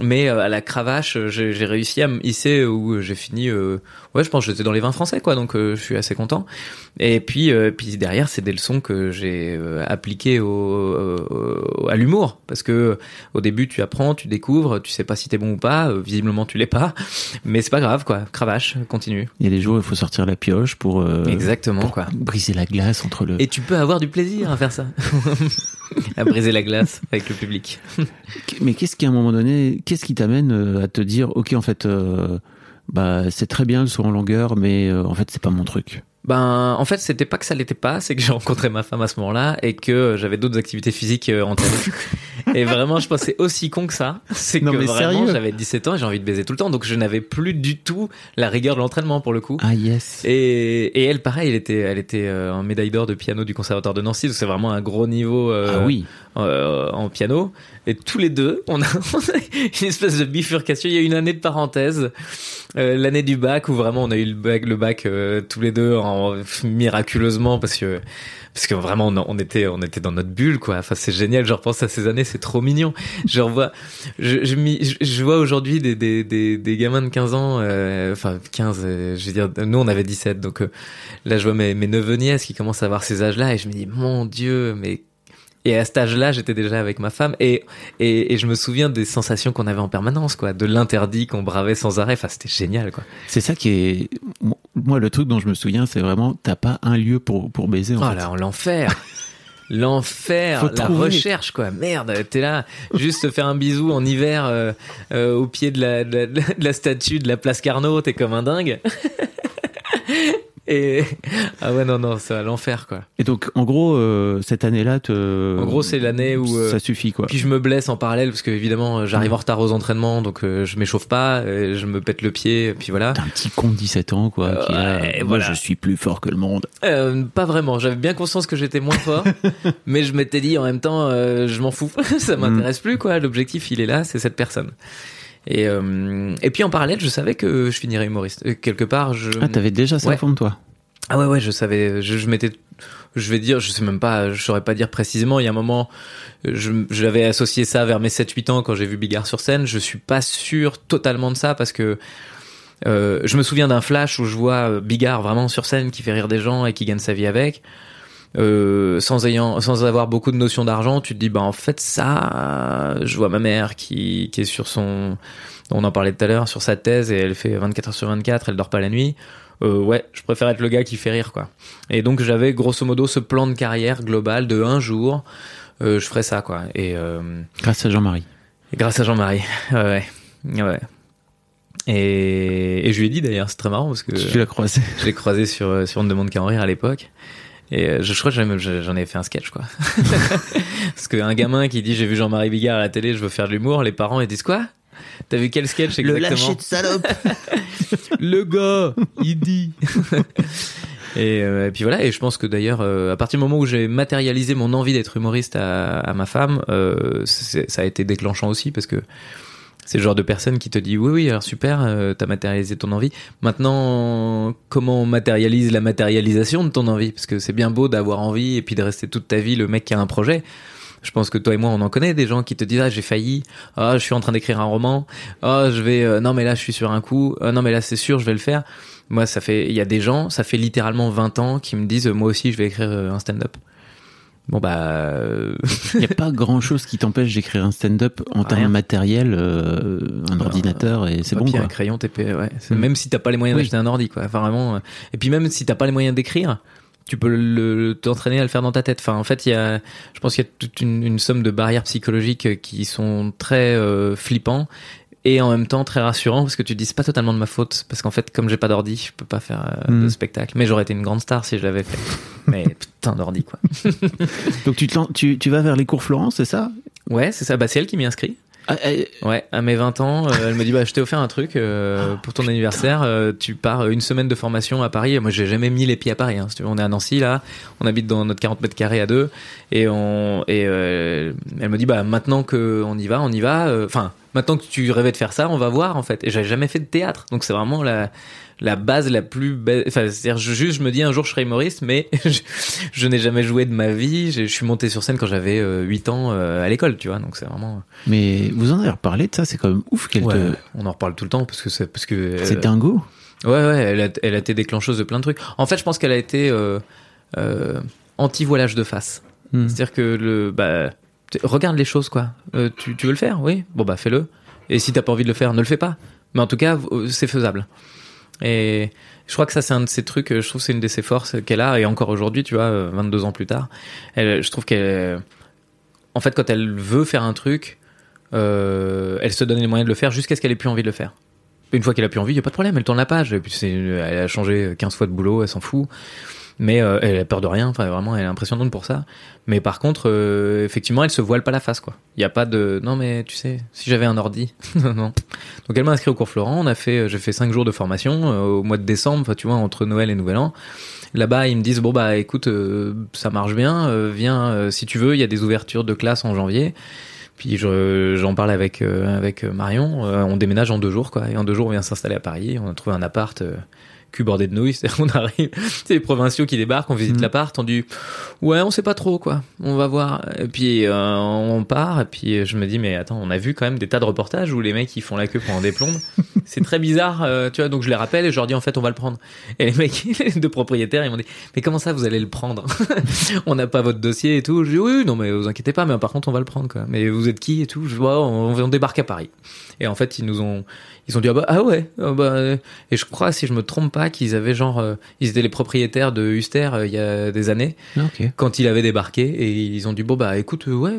mais euh, à la cravache, euh, j'ai, j'ai réussi à me hisser où j'ai fini. euh, ouais, je pense que j'étais dans les 20 français, quoi, donc euh, je suis assez content. Et puis, euh, puis derrière, c'est des leçons que j'ai euh, appliquées au, au- à l'humour, parce que au début, tu apprends, tu découvres, tu sais pas si t'es bon ou pas. euh, visiblement, tu l'es pas, [LAUGHS] mais c'est pas grave, quoi. Cravache, continue. Il y a des jours où il faut sortir la pioche pour, euh, Exactement, pour quoi. briser la glace entre le. Et tu peux avoir du plaisir à faire ça. [LAUGHS] [LAUGHS] à briser la glace avec le public. Mais qu'est-ce qui, à un moment donné, qu'est-ce qui t'amène euh, à te dire, ok, en fait, euh, bah, c'est très bien le saut en longueur, mais euh, en fait, c'est pas mon truc? Ben, en fait, c'était pas que ça l'était pas, c'est que j'ai rencontré ma femme à ce moment-là et que j'avais d'autres activités physiques euh, en tête. et vraiment, je pensais aussi con que ça. C'est que mais vraiment, j'avais 17 ans et j'ai envie de baiser tout le temps, donc je n'avais plus du tout la rigueur de l'entraînement pour le coup. Ah yes. Et, et elle, pareil, elle était, elle était euh, en médaille d'or de piano du conservatoire de Nancy, donc c'est vraiment un gros niveau. euh, ah oui. Euh, en piano. Et tous les deux on a, [LAUGHS] une espèce de bifurcation. Il y a une année de parenthèse euh, l'année du bac où vraiment on a eu le bac le bac euh, tous les deux en, miraculeusement parce que parce que vraiment on, était on était dans notre bulle quoi. Enfin c'est génial. Je repense à ces années c'est trop mignon. Je revois je je, je vois aujourd'hui des, des des des gamins de 15 ans euh, enfin 15 euh, je veux dire nous on avait 17 donc euh, là je vois mes mes neveux nièces qui commencent à avoir ces âges là et je me dis mon dieu mais et à cet âge-là, j'étais déjà avec ma femme et, et, et je me souviens des sensations qu'on avait en permanence, quoi, de l'interdit qu'on bravait sans arrêt. Enfin, c'était génial, quoi. C'est ça qui est. Moi, le truc dont je me souviens, c'est vraiment, t'as pas un lieu pour, pour baiser, en Oh fait. là, l'enfer. [LAUGHS] L'enfer, la trouver. recherche, quoi. Merde, t'es là, juste te faire un bisou en hiver euh, euh, au pied de la, de, la, de la statue de la place Carnot, t'es comme un dingue. [LAUGHS] Et [LAUGHS] ah ouais non non c'est l'enfer quoi. Et donc, en gros, euh, cette année-là, te... En gros c'est l'année où euh, ça suffit, quoi. Puis je me blesse en parallèle parce que évidemment euh, j'arrive en retard aux entraînements donc euh, je m'échauffe pas, euh, je me pète le pied puis voilà. T'es un petit con de 17 ans, quoi. qui Ouais, moi, voilà. je suis plus fort que le monde. Euh, pas vraiment, j'avais bien conscience que j'étais moins fort, [LAUGHS] mais je m'étais dit en même temps euh, je m'en fous, [LAUGHS] ça m'intéresse plus quoi, l'objectif il est là, c'est cette personne. Et euh, et puis en parallèle, je savais que je finirais humoriste. Euh, Quelque part, je Ah, t'avais déjà ça Ouais. au fond de toi? Ah ouais ouais, je savais, je, je m'étais je vais dire, je sais même pas, je saurais pas dire précisément, il y a un moment je j'avais associé ça vers mes 7 8 ans quand j'ai vu Bigard sur scène, je suis pas sûr totalement de ça parce que euh, je me souviens d'un flash où je vois euh, Bigard vraiment sur scène qui fait rire des gens et qui gagne sa vie avec. Euh, sans ayant, sans avoir beaucoup de notions d'argent, tu te dis bah en fait ça, je vois ma mère qui qui est sur son, on en parlait tout à l'heure, sur sa thèse et elle fait 24 heures sur 24, elle dort pas la nuit. Euh, ouais, je préfère être le gars qui fait rire quoi. Et donc j'avais grosso modo ce plan de carrière global de un jour, euh, je ferais ça quoi. Et Grâce à Jean-Marie. grâce à Jean-Marie. [LAUGHS] Ouais, ouais. Et, et je lui ai dit d'ailleurs, c'est très marrant parce que Tu l'as croisé. je l'ai croisé sur, sur On ne demande qu'à en rire à l'époque. Et euh, je, je crois que j'en ai- fait un sketch, quoi. [LAUGHS] parce qu'un gamin qui dit j'ai vu Jean-Marie Bigard à la télé, je veux faire de l'humour, les parents ils disent quoi? T'as vu quel sketch exactement? salope. [LAUGHS] Le gars, il dit. [LAUGHS] Et, euh, et puis voilà. Et je pense que d'ailleurs, euh, à partir du moment où j'ai matérialisé mon envie d'être humoriste à, à ma femme, euh, ça a été déclenchant aussi parce que c'est le genre de personne qui te dit oui oui alors super euh, t'as matérialisé ton envie. Maintenant comment on matérialise la matérialisation de ton envie? Parce que c'est bien beau d'avoir envie et puis de rester toute ta vie le mec qui a un projet. Je pense que toi et moi on en connaît des gens qui te disent ah j'ai failli. Ah je suis en train d'écrire un roman. Ah je vais euh, non mais là je suis sur un coup. Ah, non mais là c'est sûr je vais le faire. Moi ça fait il y a des gens ça fait littéralement 20 ans qui me disent moi aussi je vais écrire euh, un stand-up bon bah euh, Il n'y a pas grand chose qui t'empêche d'écrire un stand-up en termes Rien. matériels, euh, un ordinateur et c'est bon quoi. un crayon, TP, ouais. Mm. Même si t'as pas les moyens Oui. d'acheter un ordi, quoi. Enfin, vraiment. euh, Et puis même si t'as pas les moyens d'écrire, tu peux le- t'entraîner à le faire dans ta tête. Enfin, en fait, il y a, je pense qu'il y a toute une, une somme de barrières psychologiques qui sont très euh, flippants et en même temps très rassurants parce que tu te dis c'est pas totalement de ma faute parce qu'en fait comme j'ai pas d'ordi je peux pas faire euh, Mm. de spectacle mais j'aurais été une grande star si je l'avais fait [LAUGHS] mais putain d'ordi quoi [LAUGHS] Donc tu, tu, tu vas vers les cours Florence, c'est ça? Ouais c'est ça bah c'est elle qui m'y inscrit Ah, Ouais, à mes 20 ans, euh, elle me dit bah je t'ai offert un truc euh, pour ton anniversaire. euh, tu pars une semaine de formation à Paris. Moi j'ai jamais mis les pieds à Paris. Hein, si tu veux. on est à Nancy là, on habite dans notre 40 mètres carrés à deux et on et elle me dit bah maintenant que on y va, on y va. Enfin maintenant que tu rêvais de faire ça, on va voir en fait. Et j'avais jamais fait de théâtre, donc c'est vraiment la la base la plus belle. Enfin c'est-à-dire juste je me dis un jour je serai humoriste, mais [LAUGHS] je, je n'ai jamais joué de ma vie. Je, je suis monté sur scène quand j'avais euh, 8 ans euh, à l'école, tu vois. Donc c'est vraiment mais vous en avez reparlé de ça, c'est quand même ouf qu'elle Ouais, te. on en reparle tout le temps parce que c'est parce que euh, C'est dingo. ouais ouais elle a, elle a été déclencheuse de plein de trucs. En fait, je pense qu'elle a été euh, euh, anti voilage de face. Hmm. C'est-à-dire que le bah regarde les choses quoi. Euh, tu, veux le faire? Oui. Bon bah fais-le. Et si t'as pas envie de le faire, ne le fais pas. Mais en tout cas, euh, c'est faisable. Et je crois que ça c'est un de ces trucs. euh, Je trouve c'est une de ses forces qu'elle a et encore aujourd'hui, tu vois, euh, 22 ans plus tard, je trouve qu'elle, en fait, quand elle veut faire un truc, elle se donne les moyens de le faire jusqu'à ce qu'elle ait plus envie de le faire. Une fois qu'elle a plus envie, il y a pas de problème, elle tourne la page. Et puis elle a changé 15 fois de boulot, elle s'en fout. Mais euh, elle a peur de rien, enfin vraiment, elle est impressionnante pour ça. Mais par contre, euh, effectivement, elle se voile pas la face, quoi. Il y a pas de, non mais tu sais, si j'avais un ordi, [LAUGHS] non. Donc elle m'a inscrit au cours Florent. On a fait, j'ai fait cinq jours de formation euh, au mois de décembre, tu vois, entre Noël et Nouvel An. Là-bas, ils me disent bon bah écoute, euh, ça marche bien, euh, viens euh, si tu veux. Il y a des ouvertures de classe en janvier. Puis je- j'en parle avec euh, avec Marion. Euh, on déménage en deux jours, quoi. Et en deux jours, on vient s'installer à Paris. On a trouvé un appart. Cul bordé de nouilles, [LAUGHS] c'est-à-dire qu'on arrive, c'est les provinciaux qui débarquent, on visite Mhm. l'appart, on dit ouais, on sait pas trop quoi, on va voir, et puis euh, on part, et puis je me dis mais attends, on a vu quand même des tas de reportages où les mecs ils font la queue pendant des plombes, [LAUGHS] c'est très bizarre, euh, tu vois, donc je les rappelle et je leur dis en fait on va le prendre, et les mecs, [LAUGHS] les deux propriétaires ils m'ont dit mais comment ça vous allez le prendre, on n'a pas votre dossier et tout, je dis oui non mais vous inquiétez pas, mais par contre on va le prendre quoi, mais vous êtes qui et tout, je vois on, on débarque à Paris, et en fait ils nous ont ils ont dit ah, bah, ah ouais ah bah, euh, et je crois si je me trompe pas qu'ils avaient genre euh, ils étaient les propriétaires de Huster euh, il y a des années Ok. quand il avait débarqué et ils ont dit bon bah écoute euh, ouais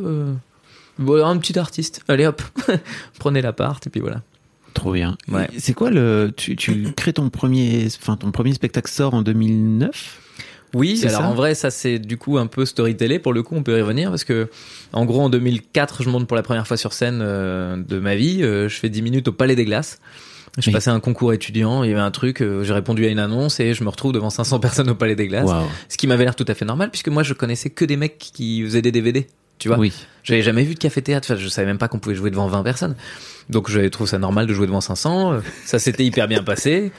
voilà, un petit artiste allez hop [LAUGHS] prenez l'appart et puis voilà Trop bien. Ouais. C'est quoi le tu, tu crées ton premier enfin ton premier spectacle sort en 2009 oui alors ça en vrai ça c'est du coup un peu storytellé pour le coup on peut y revenir parce que en gros en 2004 je monte pour la première fois sur scène euh, de ma vie euh, je fais 10 minutes au Palais des Glaces j'ai Oui. passé un concours étudiant, il y avait un truc, euh, j'ai répondu à une annonce et je me retrouve devant 500 personnes au Palais des Glaces. Ce qui m'avait l'air tout à fait normal puisque moi je connaissais que des mecs qui faisaient des DVD. Tu vois Oui. J'avais jamais vu de café théâtre, enfin, je savais même pas qu'on pouvait jouer devant 20 personnes. Donc je trouve ça normal de jouer devant 500. Euh, Ça s'était hyper bien passé.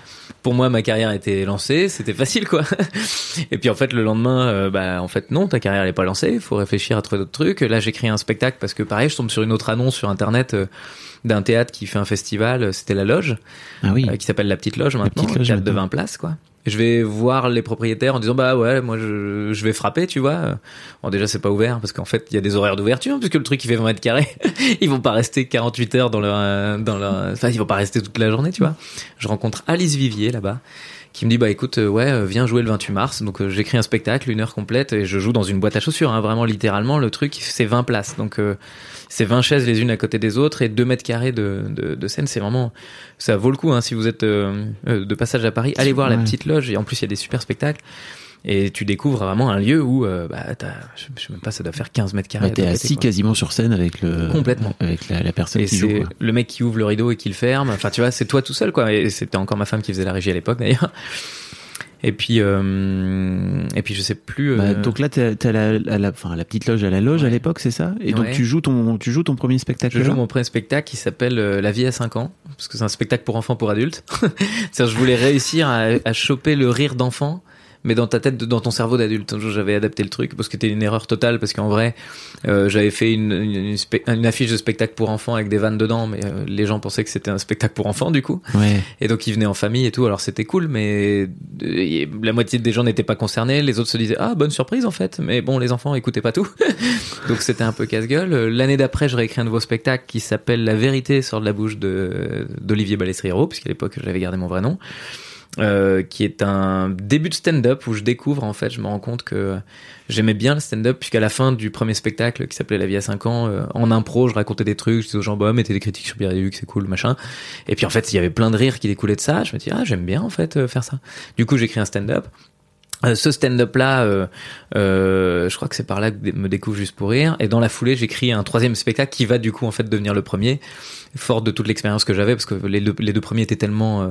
Pour moi, ma carrière était lancée, c'était facile quoi. [LAUGHS] Et puis en fait, le lendemain, euh, bah en fait non, ta carrière n'est pas lancée. Il faut réfléchir à trouver d'autres trucs. Là, j'écris un spectacle parce que pareil, je tombe sur une autre annonce sur internet euh, d'un théâtre qui fait un festival. C'était la Loge Ah oui. euh, qui s'appelle la petite loge maintenant, Petite Loge théâtre de maintenant. 20 places quoi. Je vais voir les propriétaires en disant bah ouais moi je, je vais frapper tu vois. Bon déjà c'est pas ouvert parce qu'en fait il y a des horaires d'ouverture puisque le truc il fait 20 mètres carrés. [LAUGHS] ils vont pas rester 48 heures dans leur euh, dans leur enfin ils vont pas rester toute la journée tu vois. Je rencontre Alice Vivier là-bas qui me dit bah écoute euh, ouais euh, viens jouer le 28 mars. Donc euh, j'écris un spectacle une heure complète et je joue dans une boîte à chaussures hein, vraiment littéralement le truc c'est 20 places. Donc euh, c'est 20 chaises les unes à côté des autres et 2 mètres carrés de, de, de scène c'est vraiment ça vaut le coup hein, si vous êtes euh, de passage à Paris. Allez voir la petite loge et en plus il y a des super spectacles et tu découvres vraiment un lieu où euh, bah t'as je, je sais même pas ça doit faire 15 mètres carrés Ouais, T'es assis quoi. quasiment sur scène avec le Complètement. avec la, la personne Et qui joue. c'est quoi. le mec qui ouvre le rideau et qui le ferme. Enfin, tu vois, c'est toi tout seul, quoi. Et c'était encore ma femme qui faisait la régie à l'époque, d'ailleurs. [LAUGHS] Et puis, euh, et puis je sais plus. Bah, euh, donc là, t'es à la, à la, enfin, à la petite loge à la loge à l'époque, c'est ça? Et donc tu joues ton, tu joues ton premier spectacle Je joue mon premier spectacle qui s'appelle euh, La vie à 5 ans, parce que c'est un spectacle pour enfants, pour adultes. [LAUGHS] C'est-à-dire, je voulais réussir à, à choper le rire d'enfant, mais dans ta tête, dans ton cerveau d'adulte. Jour, J'avais adapté le truc, parce que c'était une erreur totale, parce qu'en vrai, euh, j'avais fait une, une, une spe- une affiche de spectacle pour enfants avec des vannes dedans, mais euh, les gens pensaient que c'était un spectacle pour enfants, du coup. Ouais. Et donc ils venaient en famille et tout, alors c'était cool, mais euh, la moitié des gens n'étaient pas concernés, les autres se disaient ah bonne surprise en fait, mais bon les enfants écoutaient pas tout, [LAUGHS] donc c'était un peu casse-gueule. L'année d'après, je réécris un nouveau spectacle qui s'appelle La vérité sort de la bouche de d'Olivier Balestriero, puisqu'à l'époque j'avais gardé mon vrai nom. Euh, qui est un début de stand-up où je découvre en fait, je me rends compte que j'aimais bien le stand-up puisqu'à la fin du premier spectacle qui s'appelait La vie à 5 ans, euh, en impro, je racontais des trucs, je disais aux gens bah mettez des critiques sur Luc, c'est cool, machin. Et puis en fait, il y avait plein de rires qui découlaient de ça. Je me dis ah j'aime bien en fait euh, faire ça. Du coup, j'écris un stand-up. Ce stand-up là, je crois que c'est par là que me découvre juste pour rire. Et dans la foulée, j'écris un troisième spectacle qui va du coup en fait devenir le premier, fort de toute l'expérience que j'avais parce que les deux, les deux premiers étaient tellement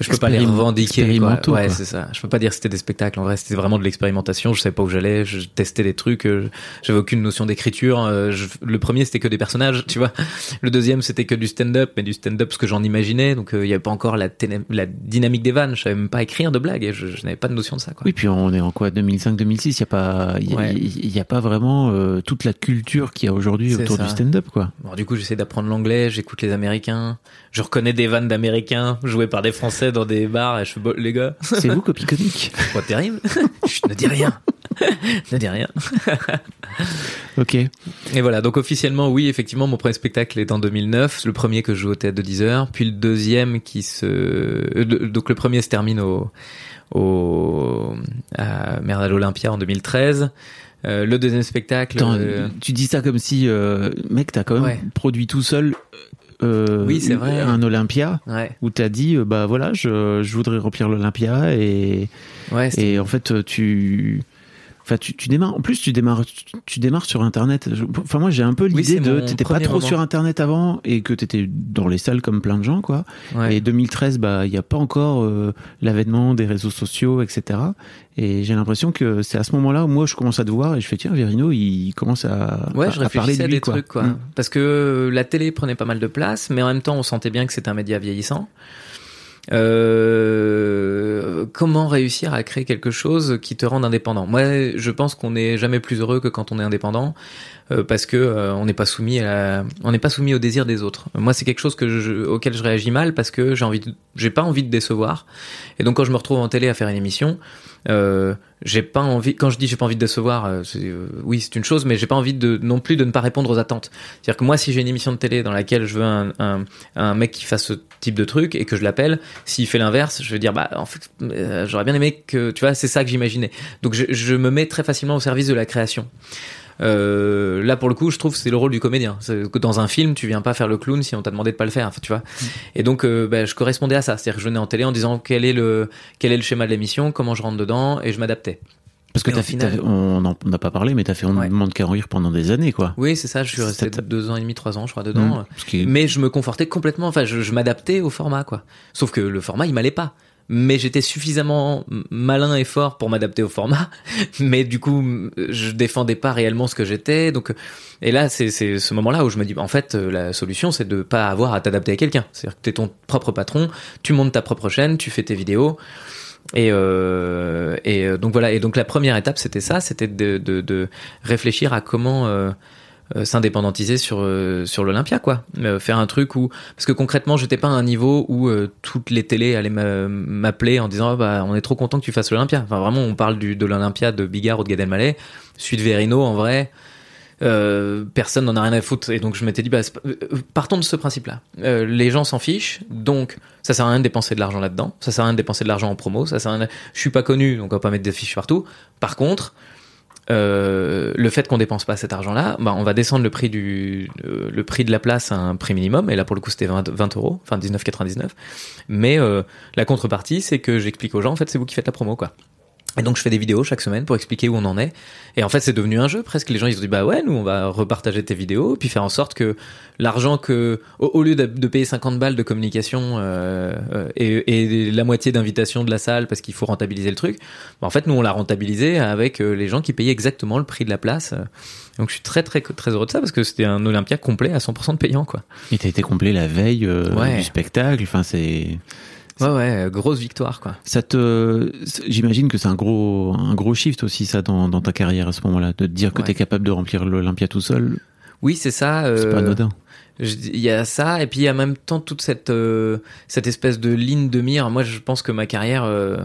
je peux pas les revendiquer. Quoi. Ouais, c'est ça. Je peux pas dire que c'était des spectacles. En vrai, c'était vraiment de l'expérimentation. Je savais pas où j'allais. Je testais des trucs. euh, J'avais aucune notion d'écriture. Euh, je- Le premier, c'était que des personnages, [LAUGHS] tu vois. Le deuxième, c'était que du stand-up, mais du stand-up ce que j'en imaginais. Donc, euh, il y avait pas encore la, téné- la dynamique des vannes. Je savais même pas écrire de blagues. Et je, je n'avais pas de notion de ça, quoi. Oui, puis on est en quoi 2005-2006, il y a pas, il y, a- Ouais. il y a pas vraiment euh, toute la culture qu'il y a aujourd'hui autour ça. du stand-up, quoi. Bon, du coup, j'essaie d'apprendre l'anglais, j'écoute les Américains, je reconnais des vannes d'Américains jouées par des Français dans des bars et je fais, bon, les gars, C'est vous, copie comique. [LAUGHS] pas terrible. je ne dis rien. ne dis rien. [LAUGHS] Ok. Et voilà, donc officiellement, oui, effectivement, mon premier spectacle est en 2009, le premier que je joue au théâtre de 10 heures, puis le deuxième qui se... euh, donc le premier se termine au... au à Merde à l'Olympia en 2013. Euh, le deuxième spectacle... Euh, tu dis ça comme si, euh, mec, t'as quand même Ouais. produit tout seul euh, Oui, c'est vrai. un Olympia ouais, où t'as dit, euh, bah voilà, je, je voudrais remplir l'Olympia et, ouais, et en fait, tu. Enfin, tu, tu démarres. En plus, tu démarres, tu, tu démarres sur Internet. Enfin, moi, j'ai un peu Oui, l'idée c'est de. T'étais pas trop moment. sur Internet avant et que t'étais dans les salles comme plein de gens, quoi. ouais. Et 2013, bah, il n'y a pas encore euh, l'avènement des réseaux sociaux, etc. Et j'ai l'impression que c'est à ce moment-là où moi, je commence à te voir et je fais tiens, Verino, il commence à, Ouais, à- je à parler de lui, des quoi. trucs, quoi. Mm. Parce que la télé prenait pas mal de place, mais en même temps, on sentait bien que c'était un média vieillissant. Euh, comment réussir à créer quelque chose qui te rende indépendant? Moi, je pense qu'on n'est jamais plus heureux que quand on est indépendant, parce que euh, on n'est pas soumis on n'est pas soumis au désir des autres. Moi, c'est quelque chose auquel je réagis mal parce que j'ai envie, j'ai pas envie de décevoir. Et donc, quand je me retrouve en télé à faire une émission, euh, j'ai pas envie. Quand je dis j'ai pas envie de décevoir, euh, euh, oui, c'est une chose, mais j'ai pas envie non plus de ne pas répondre aux attentes. C'est-à-dire que moi, si j'ai une émission de télé dans laquelle je veux un, mec qui fasse ce type de truc et que je l'appelle, s'il fait l'inverse, je vais dire bah en fait, euh, j'aurais bien aimé que tu vois, c'est ça que j'imaginais. Donc je me mets très facilement au service de la création. Euh, là pour le coup, je trouve que c'est le rôle du comédien. Que dans un film, tu viens pas faire le clown si on t'a demandé de pas le faire. Tu vois. Et donc, euh, bah, je correspondais à ça. C'est-à-dire que je venais en télé en disant quel est le quel est le schéma de l'émission, comment je rentre dedans, et je m'adaptais. Parce que t'as fait, final- on n'a pas parlé, mais t'as fait On Ouais. demande qu'à rire pendant des années, quoi. Oui, c'est ça. Je suis resté deux ans et demi, trois ans, je crois, dedans. Mm. Mais je me confortais complètement. Enfin, je, je m'adaptais au format, quoi. Sauf que le format, il m'allait pas. Mais j'étais suffisamment malin et fort pour m'adapter au format. [LAUGHS] Mais du coup, je défendais pas réellement ce que j'étais. Donc, et là, c'est ce moment-là où je me dis, en fait, euh, la solution, c'est de pas avoir à t'adapter à quelqu'un. C'est-à-dire que t'es ton propre patron, tu montes ta propre chaîne, tu fais tes vidéos. Et, euh, et euh, donc voilà. Et donc la première étape, c'était ça, c'était de, réfléchir à comment s'indépendantiser sur euh, sur l'Olympia, quoi. Euh, faire un truc où parce que concrètement, j'étais pas à un niveau où euh, toutes les télés allaient m'a- m'appeler en disant Ah bah on est trop content que tu fasses l'Olympia. Enfin vraiment, on parle du de l'Olympia de Bigard ou de Gad Elmaleh, celui de Verino en vrai. Euh, personne n'en a rien à foutre et donc je m'étais dit bah, euh, partons de ce principe-là. Euh, les gens s'en fichent, donc ça sert à rien de dépenser de l'argent là-dedans, ça sert à rien de dépenser de l'argent en promo, ça sert à rien. de- Je suis pas connu, donc on va pas mettre des fiches partout. Par contre, euh, le fait qu'on dépense pas cet argent-là, bah, on va descendre le prix du euh, le prix de la place à un prix minimum. Et là, pour le coup, c'était 20, 20 euros, enfin 19,99. Mais euh, la contrepartie, c'est que j'explique aux gens, en fait, c'est vous qui faites la promo, quoi. Et donc je fais des vidéos chaque semaine pour expliquer où on en est. Et en fait c'est devenu un jeu presque. Les gens ils se disent bah ouais nous on va repartager tes vidéos puis faire en sorte que l'argent que au, au lieu de, de payer 50 balles de communication euh, euh, et, et la moitié d'invitation de la salle parce qu'il faut rentabiliser le truc, bah, en fait nous on l'a rentabilisé avec euh, les gens qui payaient exactement le prix de la place. Donc je suis très très très heureux de ça parce que c'était un Olympia complet à 100% de payant quoi. Et t'as été complet la veille euh, Ouais. du spectacle. Enfin, c'est. Ouais ouais grosse victoire quoi. Ça te, j'imagine que c'est un gros, un gros shift aussi ça dans, dans ta carrière à ce moment-là, de te dire que Ouais. t'es capable de remplir l'Olympia tout seul, Oui c'est ça. c'est euh, pas anodin. Il y a ça, et puis il y a en même temps toute cette, euh, cette espèce de ligne de mire. Moi, je pense que ma carrière, euh,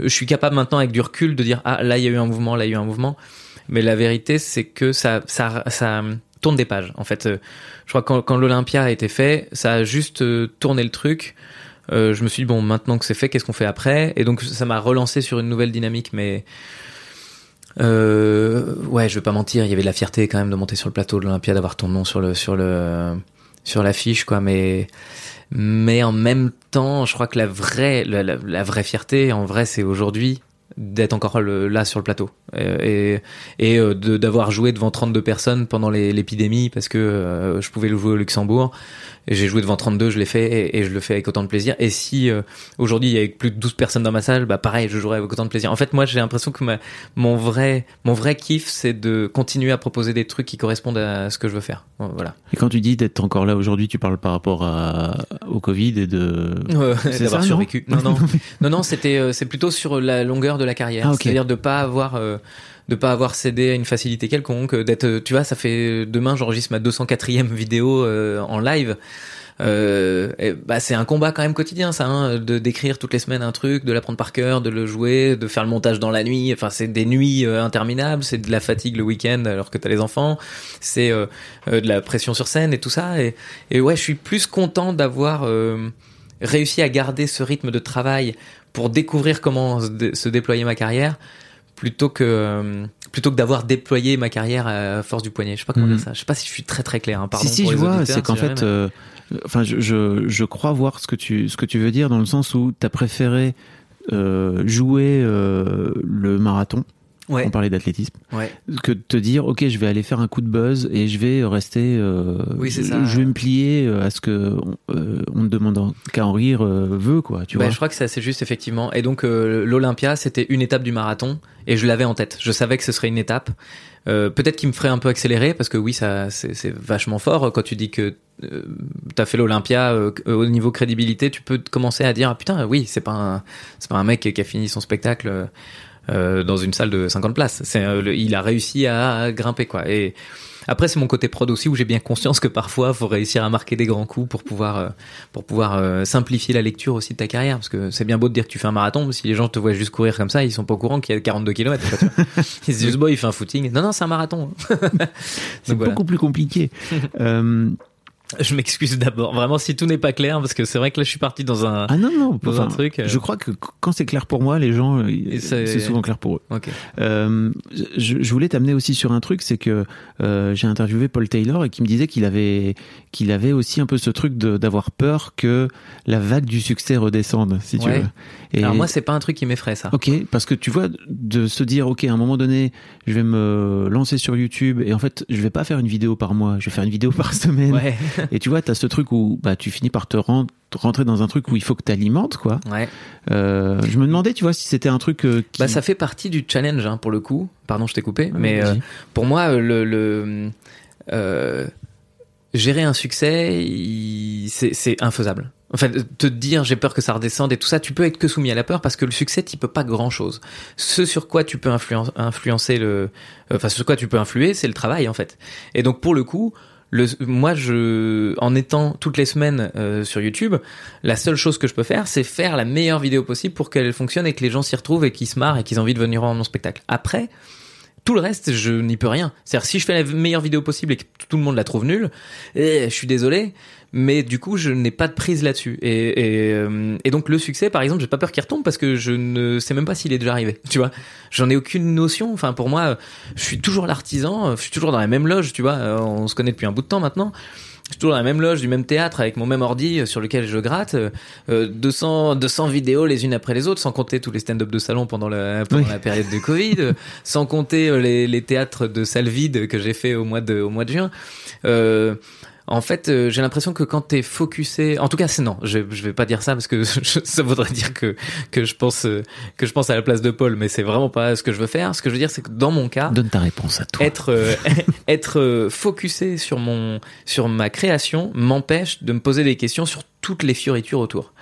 je suis capable maintenant avec du recul de dire ah là il y a eu un mouvement, là il y a eu un mouvement. Mais la vérité, c'est que ça, ça, ça tourne des pages. En fait, je crois que quand, quand l'Olympia a été fait, ça a juste tourné le truc. Euh, je me suis dit bon, maintenant que c'est fait, qu'est-ce qu'on fait après? Et donc ça m'a relancé sur une nouvelle dynamique, mais. Euh, ouais, je vais pas mentir, il y avait de la fierté quand même de monter sur le plateau de l'Olympia, d'avoir ton nom sur le sur le sur l'affiche, quoi. Mais mais en même temps, je crois que la vraie la, vraie fierté, en vrai, c'est aujourd'hui d'être encore là sur le plateau Euh, et et d'avoir joué devant 32 personnes pendant l'épidémie parce que je pouvais le jouer au Luxembourg j'ai joué devant 32 je l'ai fait et, et je le fais avec autant de plaisir et si euh, aujourd'hui il y avait plus de 12 personnes dans ma salle bah pareil je jouerais avec autant de plaisir en fait moi j'ai l'impression que ma, mon vrai mon vrai kiff c'est de continuer à proposer des trucs qui correspondent à ce que je veux faire voilà Et quand tu dis d'être encore là aujourd'hui, tu parles par rapport à, au Covid et de. Euh, C'est d'avoir survécu. non Non, [LAUGHS] non, non, c'était, euh, c'est plutôt sur la longueur de la carrière. Ah, ok. C'est-à-dire de pas avoir, euh, de pas avoir cédé à une facilité quelconque, euh, d'être, euh, tu vois, ça fait demain j'enregistre ma 204e vidéo euh, en live. Euh, et bah c'est un combat quand même quotidien ça hein, de d'écrire toutes les semaines un truc de l'apprendre par cœur de le jouer de faire le montage dans la nuit enfin c'est des nuits euh, interminables c'est de la fatigue le week-end alors que t'as les enfants c'est euh, euh, de la pression sur scène et tout ça et, et ouais je suis plus content d'avoir euh, réussi à garder ce rythme de travail pour découvrir comment se, se déployer ma carrière plutôt que euh, plutôt que d'avoir déployé ma carrière à force du poignet je sais pas comment Mhm. dire ça je sais pas si je suis très très clair hein, pardon si si, pour je les vois, c'est qu'en si fait, euh, enfin, je, je, je crois voir ce que tu, ce que tu veux dire dans le sens où t'as préféré euh, jouer euh, le marathon. Ouais On parlait d'athlétisme. ouais que de te dire ok je vais aller faire un coup de buzz et je vais rester euh, Oui, c'est je, ça. je vais me plier euh, à ce que on, euh, on ne demande qu'à en rire euh, veut quoi tu Bah, vois je crois que c'est assez juste effectivement. Et donc l'Olympia, c'était une étape du marathon et je l'avais en tête. Je savais que ce serait une étape. Peut-être qu'il me ferait un peu accélérer parce que oui, ça c'est vachement fort quand tu dis que t'as fait l'Olympia euh, au niveau crédibilité, tu peux commencer à dire ah, putain oui c'est pas un c'est pas un mec qui a fini son spectacle euh, dans une salle de 50 places. C'est euh, le- il a réussi à, grimper quoi. Et après c'est mon côté prod aussi où j'ai bien conscience que parfois faut réussir à marquer des grands coups pour pouvoir euh, pour pouvoir euh, simplifier la lecture aussi de ta carrière parce que c'est bien beau de dire que tu fais un marathon mais si les gens te voient juste courir comme ça ils sont pas au courant qu'il y a 42 km [LAUGHS] ils se disent bon il fait un footing non non c'est un marathon [LAUGHS] c'est donc voilà. beaucoup plus compliqué [LAUGHS] je m'excuse d'abord. Vraiment si tout n'est pas clair parce que c'est vrai que là je suis parti dans un ah non non Dans un truc, euh. je crois que quand c'est clair pour moi les gens euh, c'est- souvent clair pour eux. Ok. Euh, je, je voulais t'amener aussi sur un truc, c'est que euh, j'ai interviewé Paul Taylor et qui me disait qu'il avait qu'il avait aussi un peu ce truc d'avoir peur que la vague du succès redescende, si tu veux. Et alors moi c'est pas un truc qui m'effraie ça. Ok, parce que tu vois, de se dire, ok, à un moment donné, je vais me lancer sur YouTube et en fait, je vais pas faire une vidéo par mois, je vais faire une vidéo par [LAUGHS] semaine. ouais. Et tu vois, t'as ce truc où bah, tu finis par te ren- rentrer dans un truc où il faut que t'alimentes, quoi. ouais. Euh, je me demandais, tu vois, si c'était un truc euh, qui... bah ça fait partie du challenge hein, pour le coup. Pardon je t'ai coupé mais euh, pour moi le, le gérer un succès c'est infaisable en fait te dire j'ai peur que ça redescende et tout ça tu peux être que soumis à la peur parce que le succès tu peux pas grand chose ce sur quoi tu peux influen- influencer le euh, enfin sur quoi tu peux influer c'est le travail en fait et donc pour le coup le, moi, je, en étant toutes les semaines euh, sur YouTube, la seule chose que je peux faire, c'est faire la meilleure vidéo possible pour qu'elle fonctionne et que les gens s'y retrouvent et qu'ils se marrent et qu'ils aient envie de venir voir mon spectacle. Après, tout le reste, je n'y peux rien. C'est-à-dire, si je fais la meilleure vidéo possible et que tout le monde la trouve nulle, eh, je suis désolé, mais du coup, je n'ai pas de prise là-dessus. Et, et, euh, et donc, le succès, par exemple, j'ai pas peur qu'il retombe parce que je ne sais même pas s'il est déjà arrivé. [LAUGHS] Tu vois, j'en ai aucune notion. Enfin, pour moi, je suis toujours l'artisan, je suis toujours dans la même loge. Tu vois, Euh, on se connaît depuis un bout de temps maintenant. Je suis toujours dans la même loge du même théâtre avec mon même ordi euh, sur lequel je gratte. euh, 200, 200 vidéos les unes après les autres, sans compter tous les stand-up de salon pendant, la, pendant Oui. la période de Covid, euh, [LAUGHS] sans compter euh, les, les théâtres de salle vide que j'ai fait au mois de, au mois de juin. Euh, en fait, euh, j'ai l'impression que quand t'es focusé, en tout cas, c'est non, je, je vais pas dire ça parce que [LAUGHS] je- ça voudrait dire que que je pense euh, que je pense à la place de Paul, mais c'est vraiment pas ce que je veux faire. Ce que je veux dire, c'est que dans mon cas, Donne ta réponse à toi. être euh, [LAUGHS] être euh, focusé sur mon sur ma création m'empêche de me poser des questions sur toutes les fioritures autour.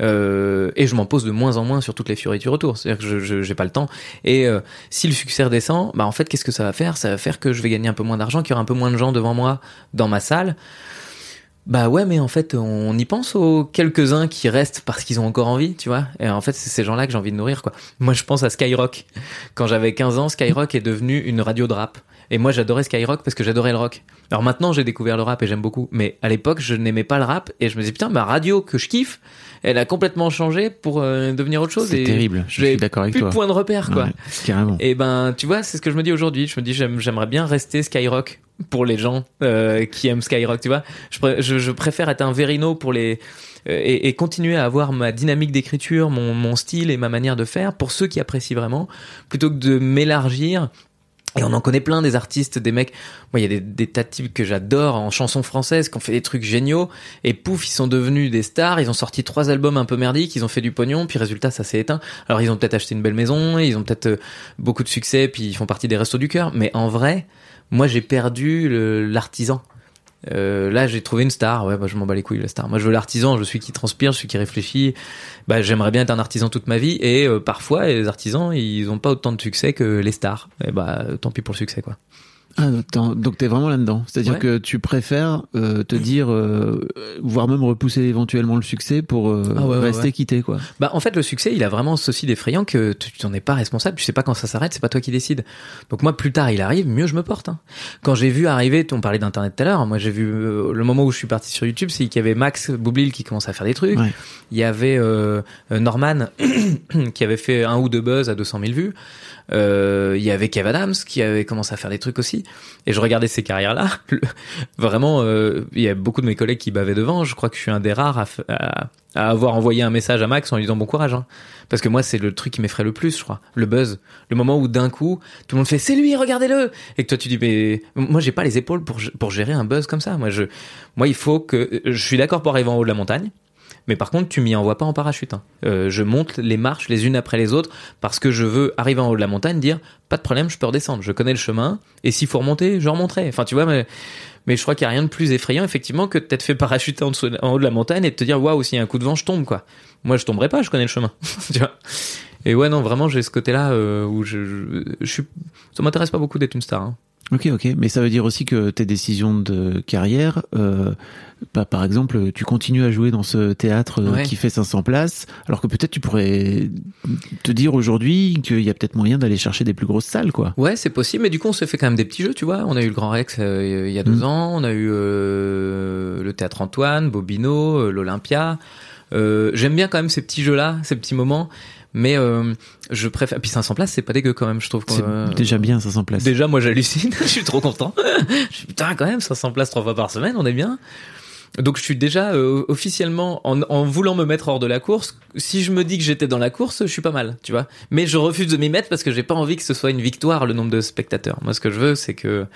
Euh, et je m'en pose de moins en moins sur toutes les fioritures autour. C'est-à-dire que je j'ai pas le temps. Et euh, si le succès redescend, bah en fait, qu'est-ce que ça va faire? Ça va faire que je vais gagner un peu moins d'argent, qu'il y aura un peu moins de gens devant moi dans ma salle. Bah ouais, mais en fait, on y pense aux quelques-uns qui restent parce qu'ils ont encore envie, tu vois? Et en fait, c'est ces gens-là que j'ai envie de nourrir, quoi. Moi, je pense à Skyrock. Quand j'avais 15 ans, Skyrock est devenu une radio de rap. Et moi, j'adorais Skyrock parce que j'adorais le rock. Alors maintenant, j'ai découvert le rap et j'aime beaucoup. Mais à l'époque, je n'aimais pas le rap et je me disais, putain, ma radio que je kiffe, elle a complètement changé pour euh, devenir autre chose. C'est terrible, je suis d'accord avec plus toi. de point de repère, quoi. Ouais, carrément. Et ben, tu vois, c'est ce que je me dis aujourd'hui. Je me dis, j'aime- j'aimerais bien rester Skyrock pour les gens euh, qui aiment Skyrock, tu vois. Je, pré- je, je préfère être un Verino pour les euh, et, et continuer à avoir ma dynamique d'écriture, mon, mon style et ma manière de faire pour ceux qui apprécient vraiment, plutôt que de m'élargir. Et on en connaît plein des artistes, des mecs. Moi, il y a des, des tas de types que j'adore en chansons françaises qui ont fait des trucs géniaux. Et pouf, ils sont devenus des stars. Ils ont sorti trois albums un peu merdiques. Ils ont fait du pognon. Puis résultat, ça s'est éteint. Alors, ils ont peut-être acheté une belle maison. Ils ont peut-être euh, beaucoup de succès. Puis ils font partie des restos du cœur. Mais en vrai, moi, j'ai perdu l'artisan. Euh, là, j'ai trouvé une star. Ouais, bah, je m'en bats les couilles, la star. Moi, je veux l'artisan. Je suis qui transpire, je suis qui réfléchit. Bah, j'aimerais bien être un artisan toute ma vie. Et euh, parfois, les artisans, ils ont pas autant de succès que les stars. Et bah, tant pis pour le succès, quoi. Ah, donc t'es vraiment là-dedans. C'est-à-dire Ouais. que tu préfères euh, te dire, euh, voire même repousser éventuellement le succès pour euh, Ah ouais, rester ouais. quitté, quoi. Bah, en fait, le succès, il a vraiment ceci d'effrayant que tu t'en es pas responsable. Tu sais pas quand ça s'arrête, c'est pas toi qui décides. Donc moi, plus tard il arrive, mieux je me porte. hein. Quand j'ai vu arriver, on parlait d'internet tout à l'heure. Moi, j'ai vu euh, le moment où je suis parti sur YouTube, c'est qu'il y avait Max Boublil qui commençait à faire des trucs. Ouais. Il y avait euh, euh, Norman [COUGHS] qui avait fait un ou deux buzz à 200 000 vues. Euh, il y avait Kev Adams qui avait commencé à faire des trucs aussi. Et je regardais ces carrières-là. [LAUGHS] Vraiment, euh, il y a beaucoup de mes collègues qui bavaient devant. Je crois que je suis un des rares à avoir envoyé un message à Max en lui disant bon courage. hein. Parce que moi, c'est le truc qui m'effraie le plus, je crois. Le buzz. Le moment où d'un coup, tout le monde fait c'est lui, regardez-le. Et que toi, tu dis mais moi, j'ai pas les épaules pour, pour gérer un buzz comme ça. Moi, je, moi, il faut que je suis d'accord pour arriver en haut de la montagne. Mais par contre, tu m'y envoies pas en parachute. hein. Euh, je monte les marches les unes après les autres parce que je veux arriver en haut de la montagne, dire pas de problème, je peux redescendre. Je connais le chemin et s'il faut remonter, je remonterai. Enfin, tu vois, mais, je crois qu'il y a rien de plus effrayant effectivement que de t'être fait parachuter en, haut de la montagne et de te dire waouh, s'il y a un coup de vent, je tombe quoi. Moi, je tomberai pas, je connais le chemin. [LAUGHS] Et ouais, non, vraiment, j'ai ce côté-là euh, où je, je suis. Ça m'intéresse pas beaucoup d'être une star. hein. Ok, ok. Mais ça veut dire aussi que tes décisions de carrière, euh, bah, par exemple, tu continues à jouer dans ce théâtre euh, Ouais. qui fait 500 places, alors que peut-être tu pourrais te dire aujourd'hui qu'il y a peut-être moyen d'aller chercher des plus grosses salles, quoi. Ouais, c'est possible, mais du coup, on s'est fait quand même des petits jeux, tu vois. On a eu le Grand Rex euh, il y a deux Mhm. ans, on a eu euh, le Théâtre Antoine, Bobino, l'Olympia. Euh, J'aime bien quand même ces petits jeux-là, ces petits moments, mais euh, je préfère. Puis 500 places, c'est pas dégueu quand même, je trouve. C'est Euh, déjà bien 500 places. Déjà, moi, j'hallucine. [LAUGHS] je suis trop content. [LAUGHS] je suis putain, quand même, 500 places trois fois par semaine, on est bien. Donc, je suis déjà euh, officiellement, en, en voulant me mettre hors de la course, si je me dis que j'étais dans la course, je suis pas mal, tu vois. Mais je refuse de m'y mettre parce que j'ai pas envie que ce soit une victoire, le nombre de spectateurs. Moi, ce que je veux, c'est que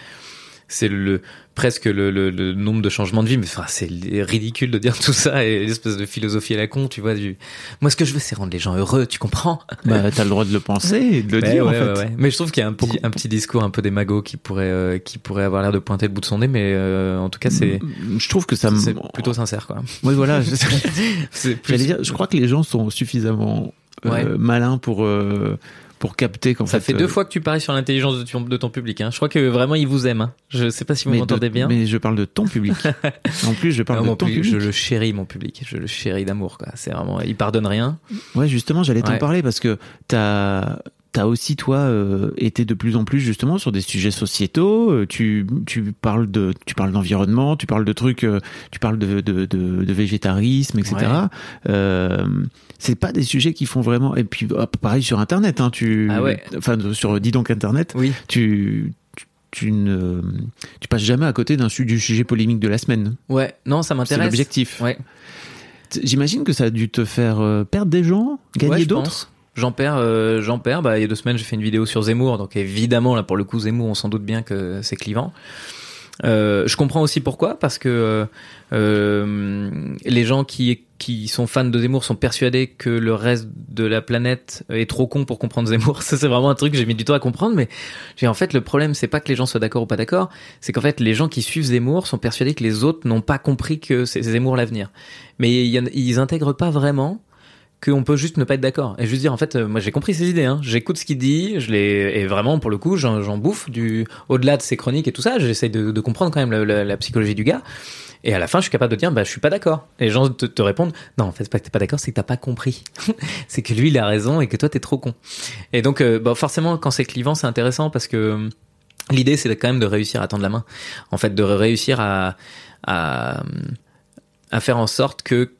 c'est le presque le, le, le nombre de changements de vie mais enfin c'est ridicule de dire tout ça et l'espèce de philosophie à la con tu vois du moi ce que je veux c'est rendre les gens heureux tu comprends? Bah, t'as le droit de le penser et de le [LAUGHS] Ouais, dire, ouais, en fait. ouais, ouais. Mais je trouve qu'il y a un petit, un petit discours un peu démago qui pourrait, euh, qui pourrait avoir l'air de pointer le bout de son nez, mais euh, en tout cas, c'est, Je trouve que ça me... c'est plutôt sincère, quoi. Oui, voilà. je- [LAUGHS] C'est plus- dire, je crois que les gens sont suffisamment euh, malins pour euh, pour capter qu'en Ça fait. fait deux euh, fois que tu paries sur l'intelligence de ton, de ton public. Hein. Je crois que vraiment ils vous aiment. Hein. Je sais pas si vous m'entendez de- bien. mais je parle de ton public. [LAUGHS] en plus, je parle Non, de mon ton public, je le chéris mon public. Je le chéris d'amour. C'est vraiment, il pardonne rien. Ouais, justement, j'allais t'en parler parce que t'as t'as aussi toi euh, été de plus en plus justement sur des sujets sociétaux. euh, Tu tu parles de tu parles d'environnement, tu parles de trucs, euh, tu parles de de, de, de végétarisme, etc. Ouais. Euh, c'est pas des sujets qui font vraiment. Et puis pareil sur Internet, hein, tu Ah ouais. enfin sur dis donc Internet, Oui. tu tu ne, tu passes jamais à côté d'un du sujet polémique de la semaine. Ouais, non, ça C'est m'intéresse. l'objectif. Ouais. J'imagine que ça a dû te faire perdre des gens, gagner d'autres? J'en perds, euh, j'en perds. Bah, il y a deux semaines, j'ai fait une vidéo sur Zemmour, donc évidemment là pour le coup Zemmour, on s'en doute bien que c'est clivant. Euh, je comprends aussi pourquoi, parce que euh, euh, les gens qui qui sont fans de Zemmour sont persuadés que le reste de la planète est trop con pour comprendre Zemmour. [LAUGHS] Ça c'est vraiment un truc que j'ai mis du temps à comprendre, mais j'ai en fait le problème c'est pas que les gens soient d'accord ou pas d'accord, c'est qu'en fait les gens qui suivent Zemmour sont persuadés que les autres n'ont pas compris que c'est Zemmour l'avenir. Mais il y en- ils intègrent pas vraiment qu'on peut juste ne pas être d'accord. Et juste dire en fait euh, moi j'ai compris ses idées hein. j'écoute ce qu'il dit je l'ai et vraiment pour le coup j'en bouffe du au-delà de ses chroniques et tout ça j'essaye de, comprendre quand même la, psychologie du gars. Et à la fin je suis capable de dire bah je suis pas d'accord. Et les gens te, répondent non en fait c'est pas que t'es pas d'accord c'est que t'as pas compris. [LAUGHS] C'est que lui il a raison et que toi t'es trop con. Et donc euh, bah, forcément quand c'est clivant c'est intéressant parce que euh, l'idée c'est quand même de réussir à tendre la main. En fait de réussir à à, à faire en sorte que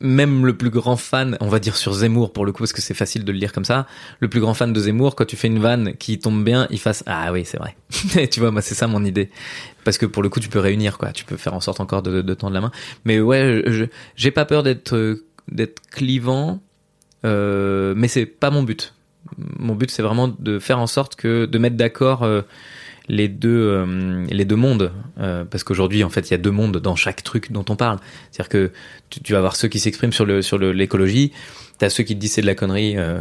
même le plus grand fan, on va dire sur Zemmour pour le coup, parce que c'est facile de le lire comme ça, le plus grand fan de Zemmour, quand tu fais une vanne qui tombe bien, il fasse Ah oui, c'est vrai. [LAUGHS] Tu vois, moi, c'est ça mon idée. Parce que pour le coup, tu peux réunir, quoi. Tu peux faire en sorte encore de, de tendre la main. Mais ouais, j'ai pas peur d'être euh, d'être clivant, euh, mais c'est pas mon but. Mon but, c'est vraiment de faire en sorte que de mettre d'accord euh, les deux euh, les deux mondes Euh, parce qu'aujourd'hui en fait il y a deux mondes dans chaque truc dont on parle. C'est-à-dire que tu, vas avoir ceux qui s'expriment sur le sur l'écologie t'as ceux qui te disent c'est de la connerie euh,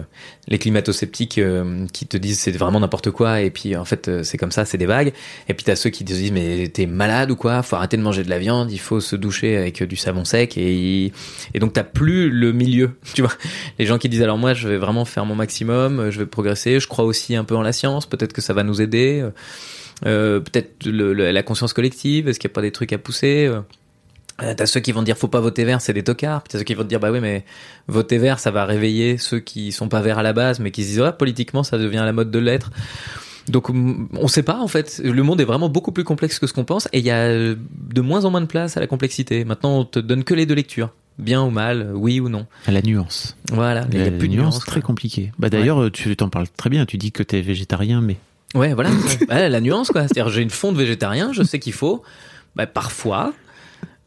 les climato-sceptiques euh, qui te disent c'est vraiment n'importe quoi et puis en fait euh, c'est comme ça c'est des vagues. Et puis t'as ceux qui te disent mais t'es malade ou quoi faut arrêter de manger de la viande il faut se doucher avec euh, du savon sec et et donc t'as plus le milieu [LAUGHS] tu vois. Les gens qui disent alors moi je vais vraiment faire mon maximum euh, je vais progresser je crois aussi un peu en la science peut-être que ça va nous aider euh, peut-être la conscience collective, est-ce qu'il n'y a pas des trucs à pousser euh, euh, T'as ceux qui vont te dire faut pas voter vert, c'est des tocards. Puis t'as ceux qui vont te dire bah oui mais voter vert ça va réveiller ceux qui sont pas verts à la base mais qui se disent ouais politiquement ça devient la mode de l'être. Donc on sait pas en fait. Le monde est vraiment beaucoup plus complexe que ce qu'on pense et il y a de moins en moins de place à la complexité. Maintenant on te donne que les deux lectures, bien ou mal, oui ou non. À la nuance. Voilà, il y a plus de nuance nuances, très quoi. compliquée. Bah d'ailleurs, tu t'en parles très bien. Tu dis que t'es végétarien, mais Ouais, voilà. Ouais, la nuance, quoi. C'est-à-dire, j'ai une fonte végétarien, je sais qu'il faut. Bah, parfois,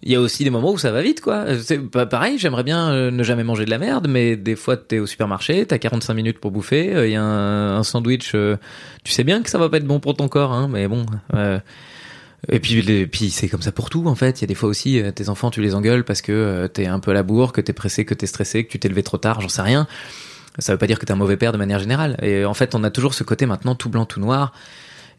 il y a aussi des moments où ça va vite, quoi. C'est pas pareil, j'aimerais bien euh, ne jamais manger de la merde, mais des fois, t'es au supermarché, t'as 45 minutes pour bouffer, euh, il y a un, un sandwich, euh, tu sais bien que ça va pas être bon pour ton corps, hein, mais bon. euh, et puis, les- puis c'est comme ça pour tout, en fait. Il y a des fois aussi, euh, tes enfants, tu les engueules parce que euh, t'es un peu à la bourre, que t'es pressé, que t'es stressé, que tu t'es levé trop tard, j'en sais rien. Ça veut pas dire que t'es un mauvais père de manière générale. Et en fait, on a toujours ce côté maintenant tout blanc, tout noir.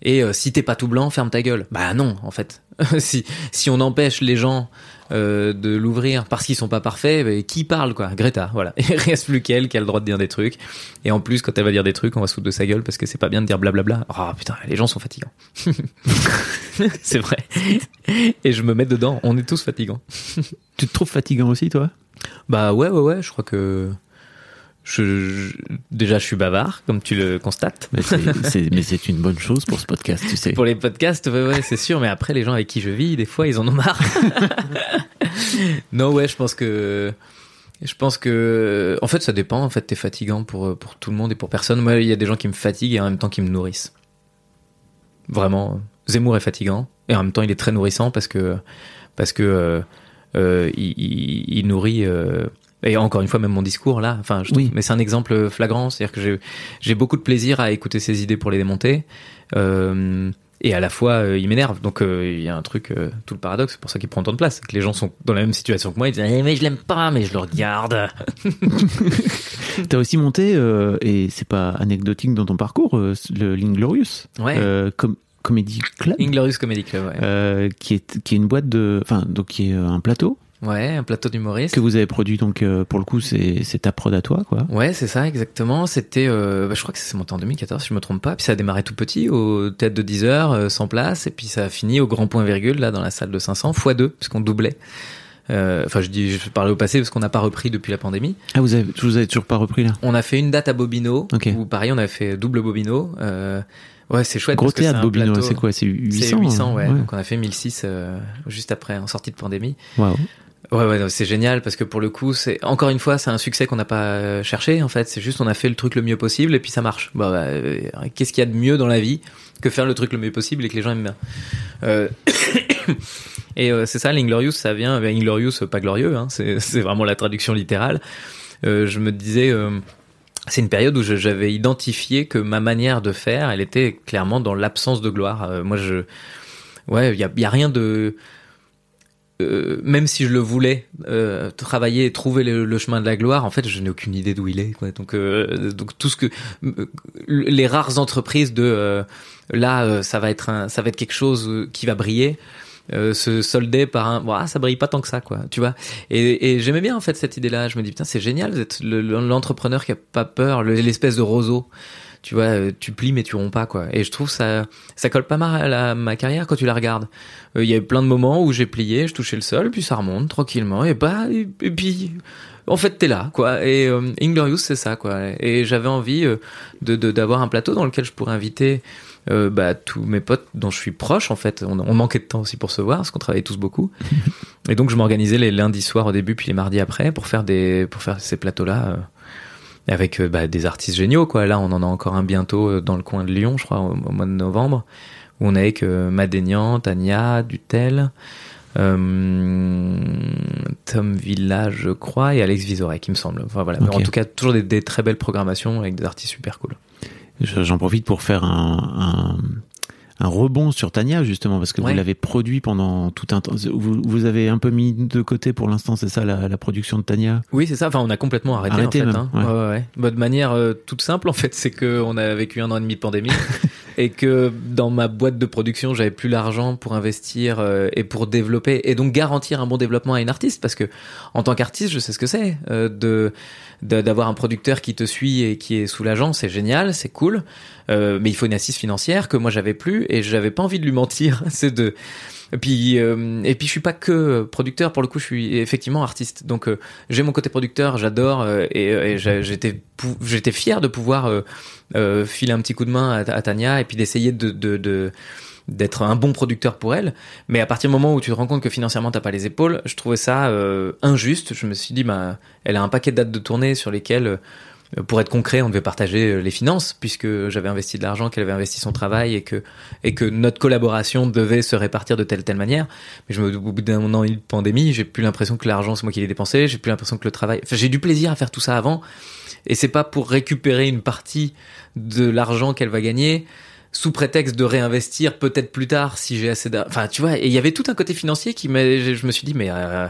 Et euh, si t'es pas tout blanc, ferme ta gueule. Bah non, en fait. [LAUGHS] si si on empêche les gens euh, de l'ouvrir parce qu'ils sont pas parfaits, bah, qui parle quoi? Greta, voilà. [LAUGHS] Il reste plus qu'elle qui a le droit de dire des trucs. Et en plus, quand elle va dire des trucs, on va se foutre de sa gueule parce que c'est pas bien de dire blablabla. Ah putain, les gens sont fatigants. [LAUGHS] c'est vrai. Et je me mets dedans. On est tous fatigants. tu te trouves fatigant aussi, toi? Bah ouais, ouais, ouais. Je crois que je, je- déjà je suis bavard, comme tu le constates. Mais c'est- une bonne chose pour ce podcast, tu sais. Pour les podcasts, ouais, ouais, c'est sûr. Mais après, les gens avec qui je vis, des fois, ils en ont marre. [LAUGHS] non, ouais, je pense que. Je pense que, en fait, ça dépend. En fait, t'es fatigant pour pour tout le monde et pour personne. Moi, il y a des gens qui me fatiguent et en même temps qui me nourrissent. Vraiment, Zemmour est fatigant et en même temps, il est très nourrissant parce que parce que euh, euh, il, il- il nourrit. euh, et encore une fois, même mon discours là, enfin, je trouve- Oui. mais c'est un exemple flagrant, c'est-à-dire que j'ai beaucoup de plaisir à écouter ses idées pour les démonter, euh, et à la fois euh, il m'énerve. Donc euh, il y a un truc, euh, tout le paradoxe, c'est pour ça qu'il prend tant de place, que les gens sont dans la même situation que moi, ils disent Eh, mais je l'aime pas, mais je le regarde. [LAUGHS] T'as aussi monté, et c'est pas anecdotique dans ton parcours, le L'Inglorious. Ouais. Euh, com- Comedy Club. Inglorious Comedy Club, ouais. euh, qui est qui est une boîte de enfin donc qui est un plateau Ouais, un plateau d'humoristes. que vous avez produit donc euh, pour le coup c'est c'est ta prod à toi quoi Ouais, c'est ça, exactement. C'était, euh, bah, je crois que c'est monté en 2014, si je me trompe pas. Puis ça a démarré tout petit, au théâtre de 10 heures, euh, sans place. Et puis ça a fini au grand point virgule, là, dans la salle de 500, fois deux, parce qu'on doublait. Euh, Enfin, je dis, je parlais au passé parce qu'on n'a pas repris depuis la pandémie. ah vous avez vous avez toujours pas repris là? On a fait une date à Bobino, Ok. où pareil, on a fait double Bobino. Euh, ouais, c'est chouette. gros parce théâtre Bobino c'est quoi? C'est 800 C'est 800, ouais. hein Donc on a fait 1006 euh, juste après, en sortie de pandémie. Waouh. Ouais, ouais, c'est génial parce que pour le coup, c'est encore une fois, c'est un succès qu'on n'a pas euh, cherché en fait. C'est juste on a fait le truc le mieux possible et puis ça marche. Bah, bah, euh, qu'est-ce qu'il y a de mieux dans la vie que faire le truc le mieux possible et que les gens aiment bien? Euh, [COUGHS] et c'est ça, l'Inglorious, ça vient. ben, Inglorious, pas glorieux, hein, c'est [LAUGHS] vraiment la traduction littérale. Je me disais. c'est une période où j'avais identifié que ma manière de faire, elle était clairement dans l'absence de gloire. Moi, je, ouais, il y a, y a rien de, euh, même si je le voulais euh, travailler et trouver le, chemin de la gloire, en fait, je n'ai aucune idée d'où il est. Quoi. Donc, euh, donc tout ce que euh, les rares entreprises de euh, là, euh, ça va être un, ça va être quelque chose qui va briller. se solder par un ah, ça brille pas tant que ça quoi tu vois et, et j'aimais bien en fait cette idée là je me dis putain c'est génial d'être le- l'entrepreneur qui a pas peur le- l'espèce de roseau tu vois euh, tu plies mais tu romps pas quoi. Et je trouve ça ça colle pas mal à ma carrière quand tu la regardes. Euh, il y a eu plein de moments où j'ai plié je touchais le sol puis ça remonte tranquillement et bah et, et puis en fait t'es là quoi. Et euh, Inglorious c'est ça quoi. Et j'avais envie euh, de de- d'avoir un plateau dans lequel je pourrais inviter euh, bah, tous mes potes dont je suis proche en fait. On, on manquait de temps aussi pour se voir parce qu'on travaillait tous beaucoup. [LAUGHS] Et donc je m'organisais les lundis soirs au début puis les mardis après pour faire des pour faire ces plateaux là avec euh, bah, des artistes géniaux quoi là on en a encore un bientôt euh, dans le coin de Lyon je crois au, au mois de novembre où on est avec euh, Madénian, Tania, Dutel, euh, Tom Villa, je crois, et Alex Vizorek, il me semble. Enfin, voilà. Mais Ok. en tout cas, toujours des, des très belles programmations avec des artistes super cool. Je- J'en profite pour faire un, un, un rebond sur Tania, justement, parce que Ouais. vous l'avez produit pendant tout un temps. Vous, vous avez un peu mis de côté pour l'instant, c'est ça, la, la production de Tania? Oui, c'est ça. Enfin, on a complètement arrêté, Arrêté en fait. hein. ouais. Ouais. Bah, de manière euh, toute simple, en fait, [LAUGHS] c'est que on a vécu un an et demi de pandémie [LAUGHS] et que dans ma boîte de production, j'avais plus l'argent pour investir euh, et pour développer et donc garantir un bon développement à une artiste parce que en tant qu'artiste, je sais ce que c'est euh, de- d'avoir un producteur qui te suit et qui est soulageant, c'est génial, c'est cool. Euh, mais il faut une assise financière que moi j'avais plus et j'avais pas envie de lui mentir. [LAUGHS] c'est de et puis euh, et puis je suis pas que producteur pour le coup, je suis effectivement artiste. Donc euh, j'ai mon côté producteur, j'adore euh, et, et j'a- j'étais j'étais fier de pouvoir euh, euh, filer un petit coup de main à, à Tania et puis d'essayer de, de, de d'être un bon producteur pour elle. Mais à partir du moment où tu te rends compte que financièrement t'as pas les épaules, je trouvais ça euh, injuste. Je me suis dit, bah, elle a un paquet de dates de tournée sur lesquelles, euh, pour être concret, on devait partager euh, les finances puisque j'avais investi de l'argent, qu'elle avait investi son travail et que et que notre collaboration devait se répartir de telle telle manière. Mais je me, au bout d'un an et de pandémie, j'ai plus l'impression que l'argent c'est moi qui l'ai dépensé. J'ai plus l'impression que le travail. Enfin, j'ai du plaisir à faire tout ça avant. Et c'est pas pour récupérer une partie de l'argent qu'elle va gagner sous prétexte de réinvestir peut-être plus tard si j'ai assez d'argent. Enfin, tu vois, et il y avait tout un côté financier qui m'a, je me suis dit, mais, euh,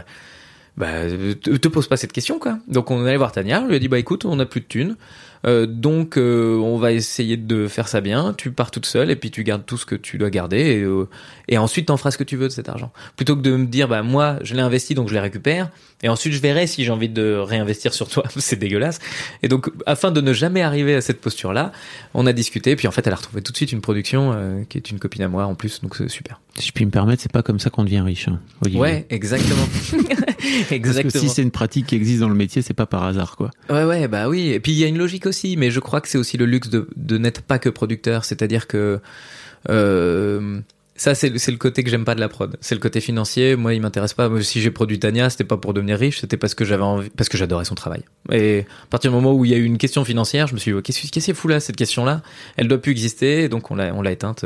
bah, te, pose pas cette question, quoi. Donc, on est allé voir Tania, on lui a dit, bah, écoute, on a plus de thunes. Euh, donc, euh, on va essayer de faire ça bien. Tu pars toute seule et puis tu gardes tout ce que tu dois garder et, euh, et ensuite t'en feras ce que tu veux de cet argent. Plutôt que de me dire, bah, moi, je l'ai investi donc je les récupère et ensuite je verrai si j'ai envie de réinvestir sur toi. [LAUGHS] C'est dégueulasse. Et donc, afin de ne jamais arriver à cette posture-là, on a discuté. Puis en fait, elle a retrouvé tout de suite une production qui est une copine à moi en plus, donc c'est super. Si je puis me permettre, c'est pas comme ça qu'on devient riche. hein. Ouais, exactement. [LAUGHS] Parce exactement. que si c'est une pratique qui existe dans le métier, c'est pas par hasard, quoi. Ouais, ouais, bah oui. Et puis il y a une logique aussi, mais je crois que c'est aussi le luxe de, de n'être pas que producteur. C'est-à-dire que euh, ça, c'est le- côté que j'aime pas de la prod. C'est le côté financier. Moi, il m'intéresse pas. Si j'ai produit Tania, c'était pas pour devenir riche, c'était parce que j'avais envie, parce que j'adorais son travail. Et à partir du moment où il y a eu une question financière, je me suis dit, oh, qu'est-ce qui est fou là, cette question-là? Elle doit plus exister, donc on l'a on l'a éteinte.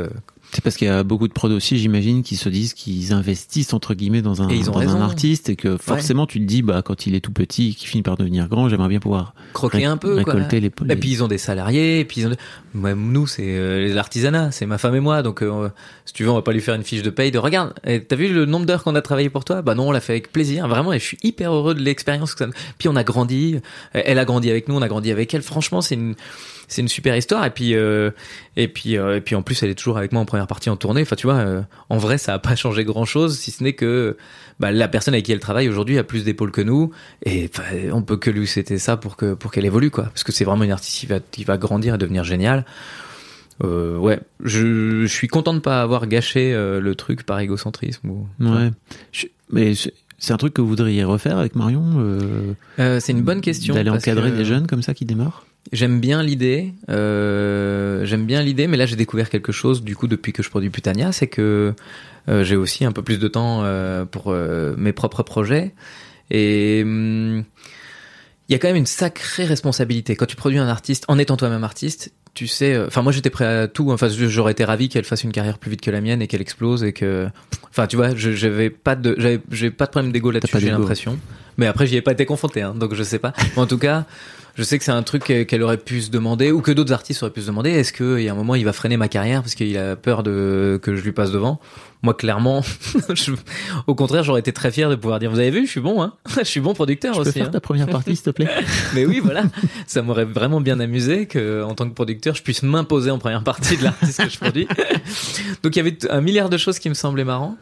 C'est parce qu'il y a beaucoup de prods aussi, j'imagine, qui se disent qu'ils investissent entre guillemets dans un, dans un artiste et que forcément tu te dis, bah quand il est tout petit, qu'il finit par devenir grand, j'aimerais bien pouvoir Croquer un peu, quoi. récolter les. Et puis ils ont des salariés, et puis ils ont... même nous c'est euh, l'artisanat, c'est ma femme et moi, donc euh, si tu veux on va pas lui faire une fiche de paye de regarde, t'as vu le nombre d'heures qu'on a travaillé pour toi? Bah non on l'a fait avec plaisir, vraiment et je suis hyper heureux de l'expérience que ça. Puis on a grandi, elle a grandi avec nous, on a grandi avec elle. Franchement c'est une c'est une super histoire. Et puis euh, et puis euh, et puis en plus elle est toujours avec moi en première partie en tournée. Enfin tu vois, euh, en vrai ça a pas changé grand chose si ce n'est que bah, la personne avec qui elle travaille aujourd'hui a plus d'épaules que nous. Et on peut que lui c'était ça pour que pour qu'elle évolue quoi. Parce que c'est vraiment une artiste qui va qui va grandir et devenir géniale. Euh, ouais je, je suis content de pas avoir gâché euh, le truc par égocentrisme ou Ouais. Je- mais c'est un truc que vous voudriez refaire avec Marion euh, c'est une bonne question D'aller encadrer que des jeunes comme ça qui démarrent j'aime bien l'idée euh, j'aime bien l'idée mais là j'ai découvert quelque chose du coup depuis que je produis Putania c'est que euh, j'ai aussi un peu plus de temps euh, pour mes propres projets Et hum, il y a quand même une sacrée responsabilité quand tu produis un artiste en étant toi-même artiste. Tu sais, enfin moi j'étais prêt à tout. Enfin j'aurais été ravi qu'elle fasse une carrière plus vite que la mienne et qu'elle explose et que, enfin tu vois, j'avais pas de, j'avais j'ai pas de problème d'ego là-dessus. J'ai l'impression. Mais après j'y ai pas été confronté, hein, donc je sais pas. Mais en tout cas, je sais que c'est un truc qu'elle aurait pu se demander ou que d'autres artistes auraient pu se demander. Est-ce qu'il y a un moment il va freiner ma carrière parce qu'il a peur de que je lui passe devant? Moi clairement, [LAUGHS] je- au contraire j'aurais été très fier de pouvoir dire vous avez vu je suis bon hein, [LAUGHS] je suis bon producteur peux aussi. faire hein. ta première partie, s'il te plaît [LAUGHS] Mais oui, voilà. Ça m'aurait vraiment bien amusé que, en tant que producteur, je puisse m'imposer en première partie de l'artiste que je produis. Donc il y avait un milliard de choses qui me semblaient marrants.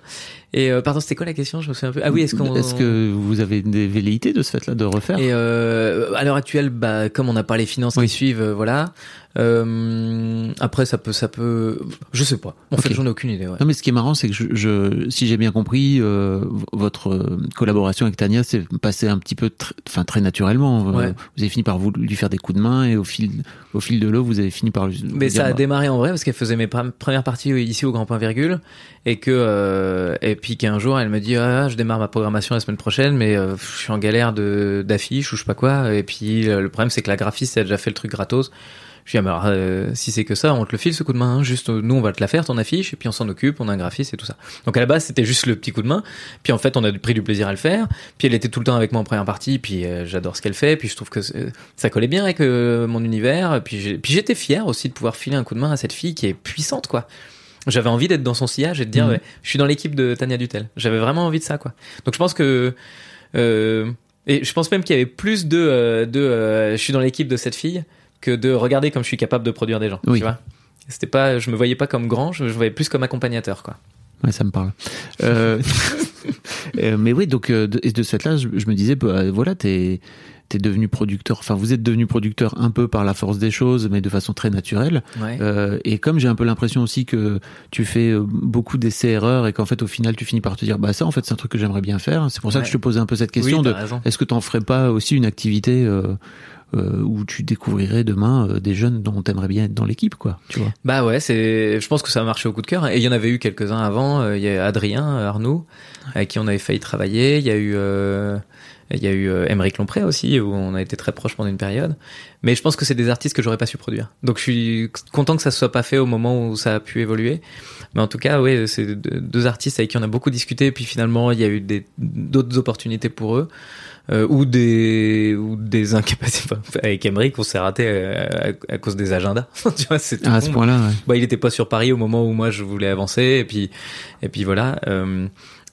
Et euh, pardon, c'était quoi la question? Je me souviens un peu. Ah oui, est-ce qu'on Est-ce que vous avez des velléités de ce fait-là de refaire? Et euh, à l'heure actuelle, bah, comme on n'a pas les finances Oui. qui suivent, euh, voilà. Euh, après, ça peut, ça peut, je sais pas. En fait, j'en ai aucune idée. Ouais. Non, mais ce qui est marrant, c'est que je, je- si j'ai bien compris, euh, votre euh, collaboration avec Tania s'est passée un petit peu, enfin très naturellement. Ouais. Vous avez fini par vous lui faire des coups de main et au fil, au fil de l'eau, vous avez fini par lui. Mais ça dire, a bah, démarré en vrai parce qu'elle faisait mes pr- premières parties ici au Grand Point Virgule et que euh, et puis qu'un jour elle me dit ah, je démarre ma programmation la semaine prochaine mais euh, je suis en galère de d'affiches ou je sais pas quoi et puis le problème c'est que la graphiste elle a déjà fait le truc gratos. Je dis ah, mais alors euh, si c'est que ça on te le file ce coup de main hein. juste euh, nous on va te la faire ton affiche et puis on s'en occupe on a un graphiste et tout ça. Donc à la base c'était juste le petit coup de main. Puis en fait on a pris du plaisir à le faire. Puis elle était tout le temps avec moi en première partie. Puis euh, j'adore ce qu'elle fait. Puis je trouve que ça collait bien avec euh, mon univers. Puis j'étais fier aussi de pouvoir filer un coup de main à cette fille qui est puissante quoi. J'avais envie d'être dans son sillage et de dire ouais, je suis dans l'équipe de Tania Dutel. J'avais vraiment envie de ça quoi. Donc je pense que euh, et je pense même qu'il y avait plus de euh, de euh, je suis dans l'équipe de cette fille que de regarder comme je suis capable de produire des gens Oui. tu vois c'était pas je me voyais pas comme grand je, je voyais plus comme accompagnateur quoi Ouais, ça me parle. Euh, [LAUGHS] euh, mais oui, donc euh, de, et de ce fait-là, je, je me disais, bah, voilà, t'es t'es devenu producteur. Enfin, vous êtes devenu producteur un peu par la force des choses, mais de façon très naturelle. ouais et comme j'ai un peu l'impression aussi que tu fais beaucoup d'essais-erreurs et qu'en fait au final tu finis par te dire bah ça en fait c'est un truc que j'aimerais bien faire. C'est pour ça que je te posais un peu cette question Oui, de est-ce que t'en ferais pas aussi une activité euh, euh, où tu découvrirais demain euh, des jeunes dont t'aimerais bien être dans l'équipe quoi, tu vois. Bah ouais, c'est. Je pense que ça a marché au coup de cœur. Et il y en avait eu quelques-uns avant. Euh, Il y a Adrien Arnaud, avec qui on avait failli travailler. Il y a eu, euh, il y a eu euh, Émeric Lompré aussi, où on a été très proches pendant une période. Mais je pense que c'est des artistes que j'aurais pas su produire. Donc je suis content que ça soit pas fait au moment où ça a pu évoluer. Mais en tout cas, ouais, c'est deux artistes avec qui on a beaucoup discuté. Puis finalement, il y a eu d'autres opportunités pour eux. Euh, ou des ou des incapacités avec Emmerich on s'est raté euh, à, à cause des agendas [LAUGHS] tu vois c'est Ah, à ce point-là, ouais. bah, il était pas sur Paris au moment où moi je voulais avancer et puis et puis voilà. Euh,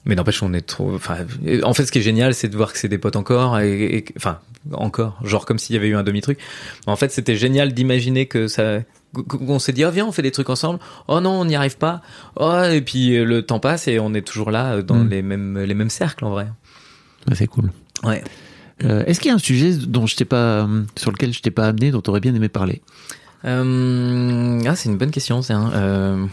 mais n'empêche, on est trop. Enfin, en fait, ce qui est génial, c'est de voir que c'est des potes encore et, et- enfin encore, genre comme s'il y avait eu un demi truc. En fait, c'était génial d'imaginer que ça. qu'on s'est dit oh viens on fait des trucs ensemble oh non on n'y arrive pas oh et puis euh, le temps passe et on est toujours là euh, dans Mm. les mêmes les mêmes cercles en vrai Ouais, c'est cool. ouais Euh, Est-ce qu'il y a un sujet dont je t'ai pas, sur lequel je t'ai pas amené, dont tu aurais bien aimé parler? Euh, ah, c'est une bonne question, ça. hein. Euh...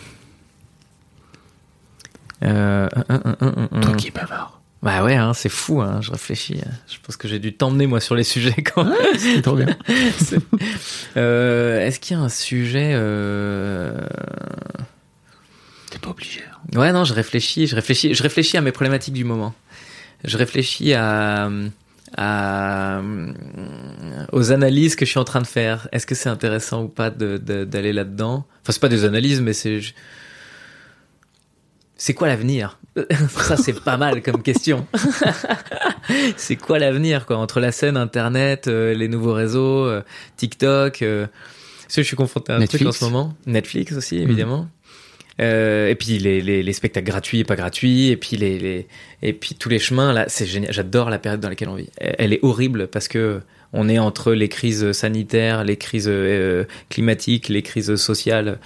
Euh, un, un, un. Toi qui es bavard. Bah ouais, hein, c'est fou. Hein, je réfléchis. Je pense que j'ai dû t'emmener moi sur les sujets quand. C'est trop bien. [LAUGHS] Euh, Est-ce qu'il y a un sujet euh... T'es pas obligé. hein. Ouais, non, je réfléchis, je réfléchis, je réfléchis à mes problématiques du moment. Je réfléchis à, à aux analyses que je suis en train de faire. Est-ce que c'est intéressant ou pas de- de- d'aller là-dedans? Enfin, c'est pas des analyses, mais c'est c'est quoi l'avenir [LAUGHS] Ça, c'est pas mal comme question. [LAUGHS] c'est quoi l'avenir, quoi Entre la scène Internet, euh, les nouveaux réseaux, euh, TikTok. Euh, parce que je suis confronté à un truc en Netflix. ce moment. Netflix aussi, évidemment. Euh, et puis les, les, les spectacles gratuits et pas gratuits, et puis les, les et puis tous les chemins là, c'est génial. J'adore la période dans laquelle on vit. Elle elle est horrible parce que on est entre les crises sanitaires, les crises euh, climatiques, les crises sociales.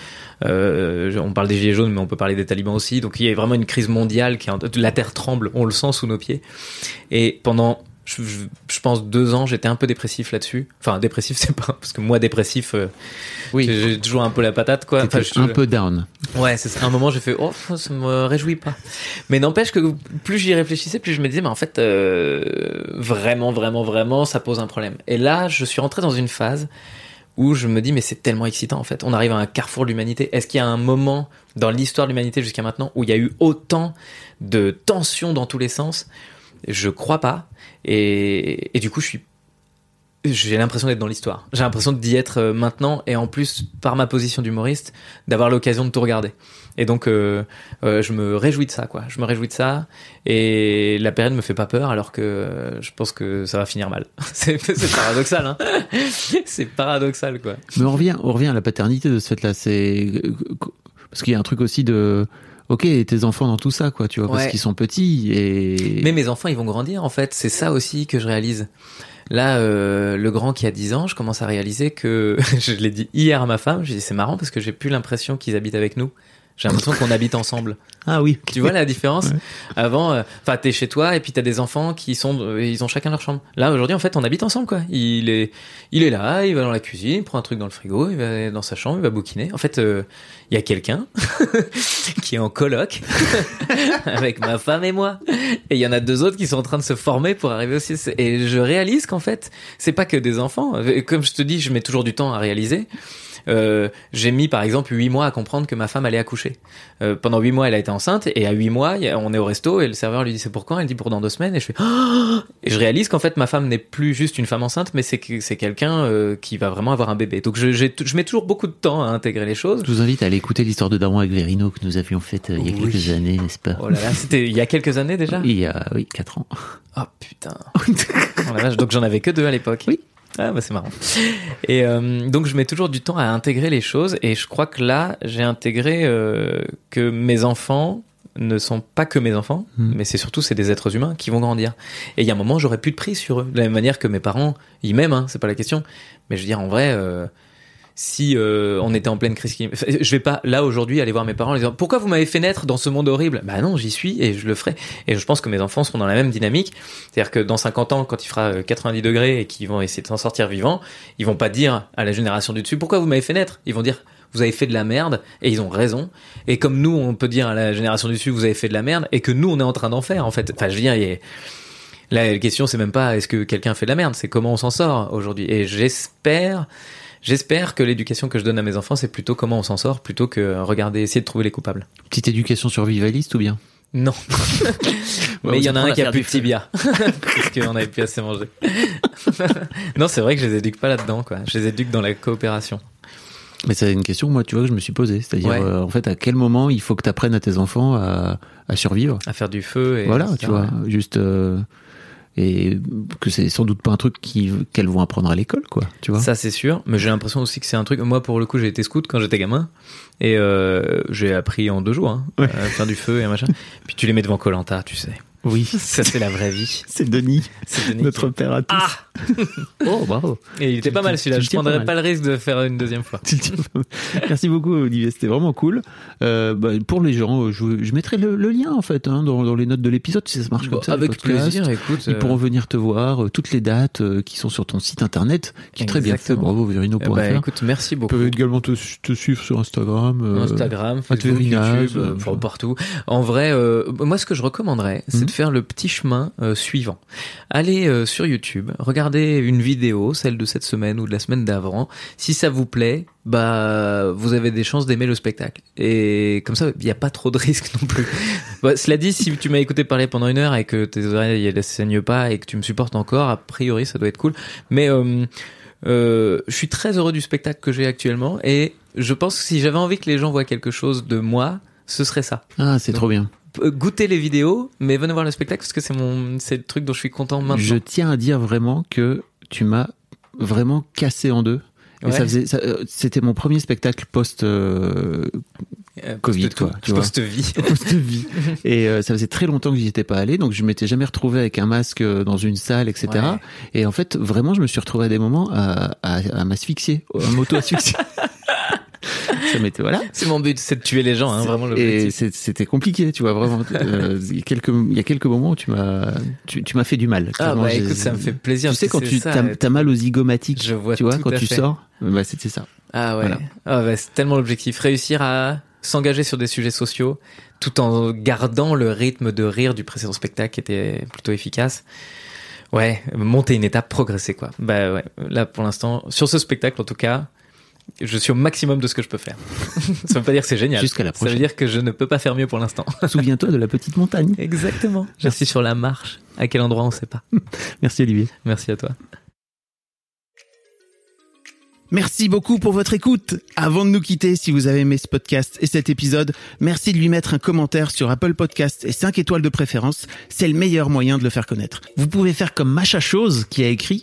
Euh, on parle des gilets jaunes, mais on peut parler des talibans aussi. Donc il y a vraiment une crise mondiale qui est en- la terre tremble, on le sent sous nos pieds. Et pendant je, je, je pense deux ans, j'étais un peu dépressif là-dessus. Enfin dépressif, [LAUGHS] c'est pas parce que moi dépressif, euh, Oui. j'ai toujours un peu la patate quoi. Enfin, T'étais je- un peu down. Ouais, c'est un moment, j'ai fait, oh, ça me réjouit pas. Mais n'empêche que plus j'y réfléchissais, plus je me disais, mais en fait, euh, vraiment, vraiment, vraiment, ça pose un problème. Et là, je suis rentré dans une phase où je me dis, mais c'est tellement excitant, en fait. On arrive à un carrefour de l'humanité. Est-ce qu'il y a un moment dans l'histoire de l'humanité jusqu'à maintenant où il y a eu autant de tensions dans tous les sens? Je crois pas. Et, et du coup, je suis j'ai l'impression d'être dans l'histoire. J'ai l'impression d'y être euh, maintenant et en plus par ma position d'humoriste d'avoir l'occasion de tout regarder. Et donc euh, euh, je me réjouis de ça quoi. Je me réjouis de ça et la période me fait pas peur alors que je pense que ça va finir mal. [LAUGHS] c'est c'est paradoxal hein. [LAUGHS] c'est paradoxal quoi. Mais on revient, on revient à la paternité de ce fait-là. C'est parce qu'il y a un truc aussi de. Ok, tes enfants dans tout ça, quoi, tu vois, parce qu'ils sont petits et. Mais mes enfants, ils vont grandir, en fait. C'est ça aussi que je réalise. Là, euh, le grand qui a 10 ans, je commence à réaliser que, [LAUGHS] je l'ai dit hier à ma femme, j'ai dit c'est marrant parce que j'ai plus l'impression qu'ils habitent avec nous. J'ai l'impression qu'on habite ensemble. [LAUGHS] Ah oui. Tu vois la différence Ouais. Avant, euh, enfin, t'es chez toi et puis t'as des enfants qui sont, euh, ils ont chacun leur chambre. Là, aujourd'hui, en fait, on habite ensemble, quoi. Il est, il est là, il va dans la cuisine, il prend un truc dans le frigo, il va dans sa chambre, il va bouquiner. En fait, euh, il y a quelqu'un [LAUGHS] qui est en coloc [LAUGHS] avec ma femme et moi. Et il y en a deux autres qui sont en train de se former pour arriver aussi. Et je réalise qu'en fait, c'est pas que des enfants. Comme je te dis, je mets toujours du temps à réaliser. Euh, j'ai mis par exemple huit mois à comprendre que ma femme allait accoucher. Euh, pendant huit mois, elle a été enceinte et à huit mois, on est au resto et le serveur lui dit c'est pour quand Elle dit pour dans deux semaines et je fais Oh [GASPS] et je réalise qu'en fait ma femme n'est plus juste une femme enceinte, mais c'est que- c'est quelqu'un euh, qui va vraiment avoir un bébé. Donc je, mets toujours beaucoup de temps à intégrer les choses. Je vous invite à aller écouter l'histoire de Daron avec Verino que nous avions faite il y a Oui. quelques années, n'est-ce pas? Oh là là, c'était il y a quelques années déjà? Il y a, oui, 4 ans. Oh putain. Oh la vache, donc j'en avais que deux à l'époque. Oui. Ah bah c'est marrant. Et euh, donc je mets toujours du temps à intégrer les choses et je crois que là j'ai intégré euh, que mes enfants ne sont pas que mes enfants, Hmm. mais c'est surtout c'est des êtres humains qui vont grandir. Et il y a un moment j'aurais plus de prise sur eux, de la même manière que mes parents ils m'aiment, hein, c'est pas la question. Mais je veux dire en vrai. euh, si euh, on était en pleine crise, clim- Enfin, je vais pas là aujourd'hui aller voir mes parents en disant pourquoi vous m'avez fait naître dans ce monde horrible? Bah non, j'y suis et je le ferai. Et je pense que mes enfants seront dans la même dynamique. C'est-à-dire que dans 50 ans, quand il fera euh, 90 degrés et qu'ils vont essayer de s'en sortir vivants, ils vont pas dire à la génération du dessus pourquoi vous m'avez fait naître? Ils vont dire vous avez fait de la merde et ils ont raison. Et comme nous, on peut dire à la génération du dessus vous avez fait de la merde et que nous on est en train d'en faire en fait. Enfin, je veux dire, la question c'est même pas est-ce que quelqu'un fait de la merde, c'est comment on s'en sort aujourd'hui? Et j'espère J'espère que l'éducation que je donne à mes enfants, c'est plutôt comment on s'en sort, plutôt que regarder, essayer de trouver les coupables. Petite éducation survivaliste ou bien? Non. [LAUGHS] Mais il y en a un qui a plus de tibia. [LAUGHS] Parce qu'on avait plus assez mangé. [LAUGHS] non, c'est vrai que je les éduque pas là-dedans, quoi. Je les éduque dans la coopération. Mais c'est une question, moi, tu vois, que je me suis posée. C'est-à-dire, Ouais. euh, en fait, à quel moment il faut que tu apprennes à tes enfants à, à survivre? À faire du feu et. Voilà, tu vois, juste. euh, et que c'est sans doute pas un truc qu'elles vont apprendre à l'école, quoi, tu vois. Ça, c'est sûr. Mais j'ai l'impression aussi que c'est un truc. Moi, pour le coup, j'ai été scout quand j'étais gamin. Et euh, j'ai appris en deux jours hein, Ouais. à faire du feu et un machin. Puis tu les mets devant Colanta, tu sais. Oui, [LAUGHS] Ça, c'est la vraie vie. c'est Denis, notre qui- père à tous. Ah [LAUGHS] Oh, bravo. Et il était pas mal celui-là. Je pas prendrais mal. pas le risque de faire une deuxième fois. Pas. Merci beaucoup Olivier, c'était vraiment cool. Euh, bah, pour les gens, je, je mettrai le, le lien en fait hein, dans, dans les notes de l'épisode si ça marche comme ça. Avec plaisir, écoute. Ils euh, pourront venir te voir, euh, toutes les dates euh, qui sont sur ton site internet, qui est très bien fait. Bravo Verino eh pour ben, écoute, merci Ils beaucoup. peuvent également te, te suivre sur Instagram. euh, Instagram, Facebook, YouTube, euh, euh, enfin, partout. En vrai, euh, moi, ce que je recommanderais, c'est Mhm. de faire le petit chemin euh, suivant. Allez euh, sur YouTube, regardez une vidéo, celle de cette semaine ou de la semaine d'avant. Si ça vous plaît, bah, vous avez des chances d'aimer le spectacle. Et comme ça, il n'y a pas trop de [LAUGHS] risques non plus. Bah, cela dit, si tu m'as écouté parler pendant une heure et que tes oreilles elles saignent pas et que tu me supportes encore, a priori, ça doit être cool. Mais euh, je suis très heureux du spectacle que j'ai actuellement et je pense que si j'avais envie que les gens voient quelque chose de moi, ce serait ça. Ah, c'est trop bien. Goûtez les vidéos, mais venez voir le spectacle parce que c'est mon, c'est le truc dont je suis content maintenant. Je tiens à dire vraiment que tu m'as vraiment cassé en deux. Et Ouais. ça faisait, ça, euh, c'était mon premier spectacle post euh, Euh, Covid, quoi, tu vois. Post-vie. [LAUGHS] post-vie. [LAUGHS] Et euh, ça faisait très longtemps que j'y étais pas allé, donc je m'étais jamais retrouvé avec un masque dans une salle, etc. Ouais. Et en fait, vraiment, je me suis retrouvé à des moments à, à, à m'asphyxier, à m'auto-asphyxier. ça [LAUGHS] voilà. [LAUGHS] C'est mon but, c'est de tuer les gens, hein, vraiment Et c'était compliqué, tu vois, vraiment. [LAUGHS] Euh, il y a quelques, il y a quelques moments où tu m'as, tu, tu m'as fait du mal. Ah bah écoute, ça me fait plaisir. Tu sais, quand tu t'as, t'as mal aux zygomatiques, Je vois tu vois, quand tu fait. sors, bah, c'était ça. Ah ouais. Voilà. Ah ouais, c'est tellement l'objectif. Réussir à s'engager sur des sujets sociaux tout en gardant le rythme de rire du précédent spectacle qui était plutôt efficace. Ouais, monter une étape, progresser quoi. Bah ouais, là pour l'instant, sur ce spectacle en tout cas, Je suis au maximum de ce que je peux faire. [LAUGHS] ça veut pas dire que c'est génial. Jusqu'à la Ça prochaine. veut dire que je ne peux pas faire mieux pour l'instant. [LAUGHS] Souviens-toi de la petite montagne. Exactement. [LAUGHS] Je suis sur la marche. À quel endroit on sait pas. Merci Olivier. Merci à toi. Merci beaucoup pour votre écoute. Avant de nous quitter, si vous avez aimé ce podcast et cet épisode, merci de lui mettre un commentaire sur Apple Podcast et 5 étoiles de préférence. C'est le meilleur moyen de le faire connaître. Vous pouvez faire comme Macha Chose qui a écrit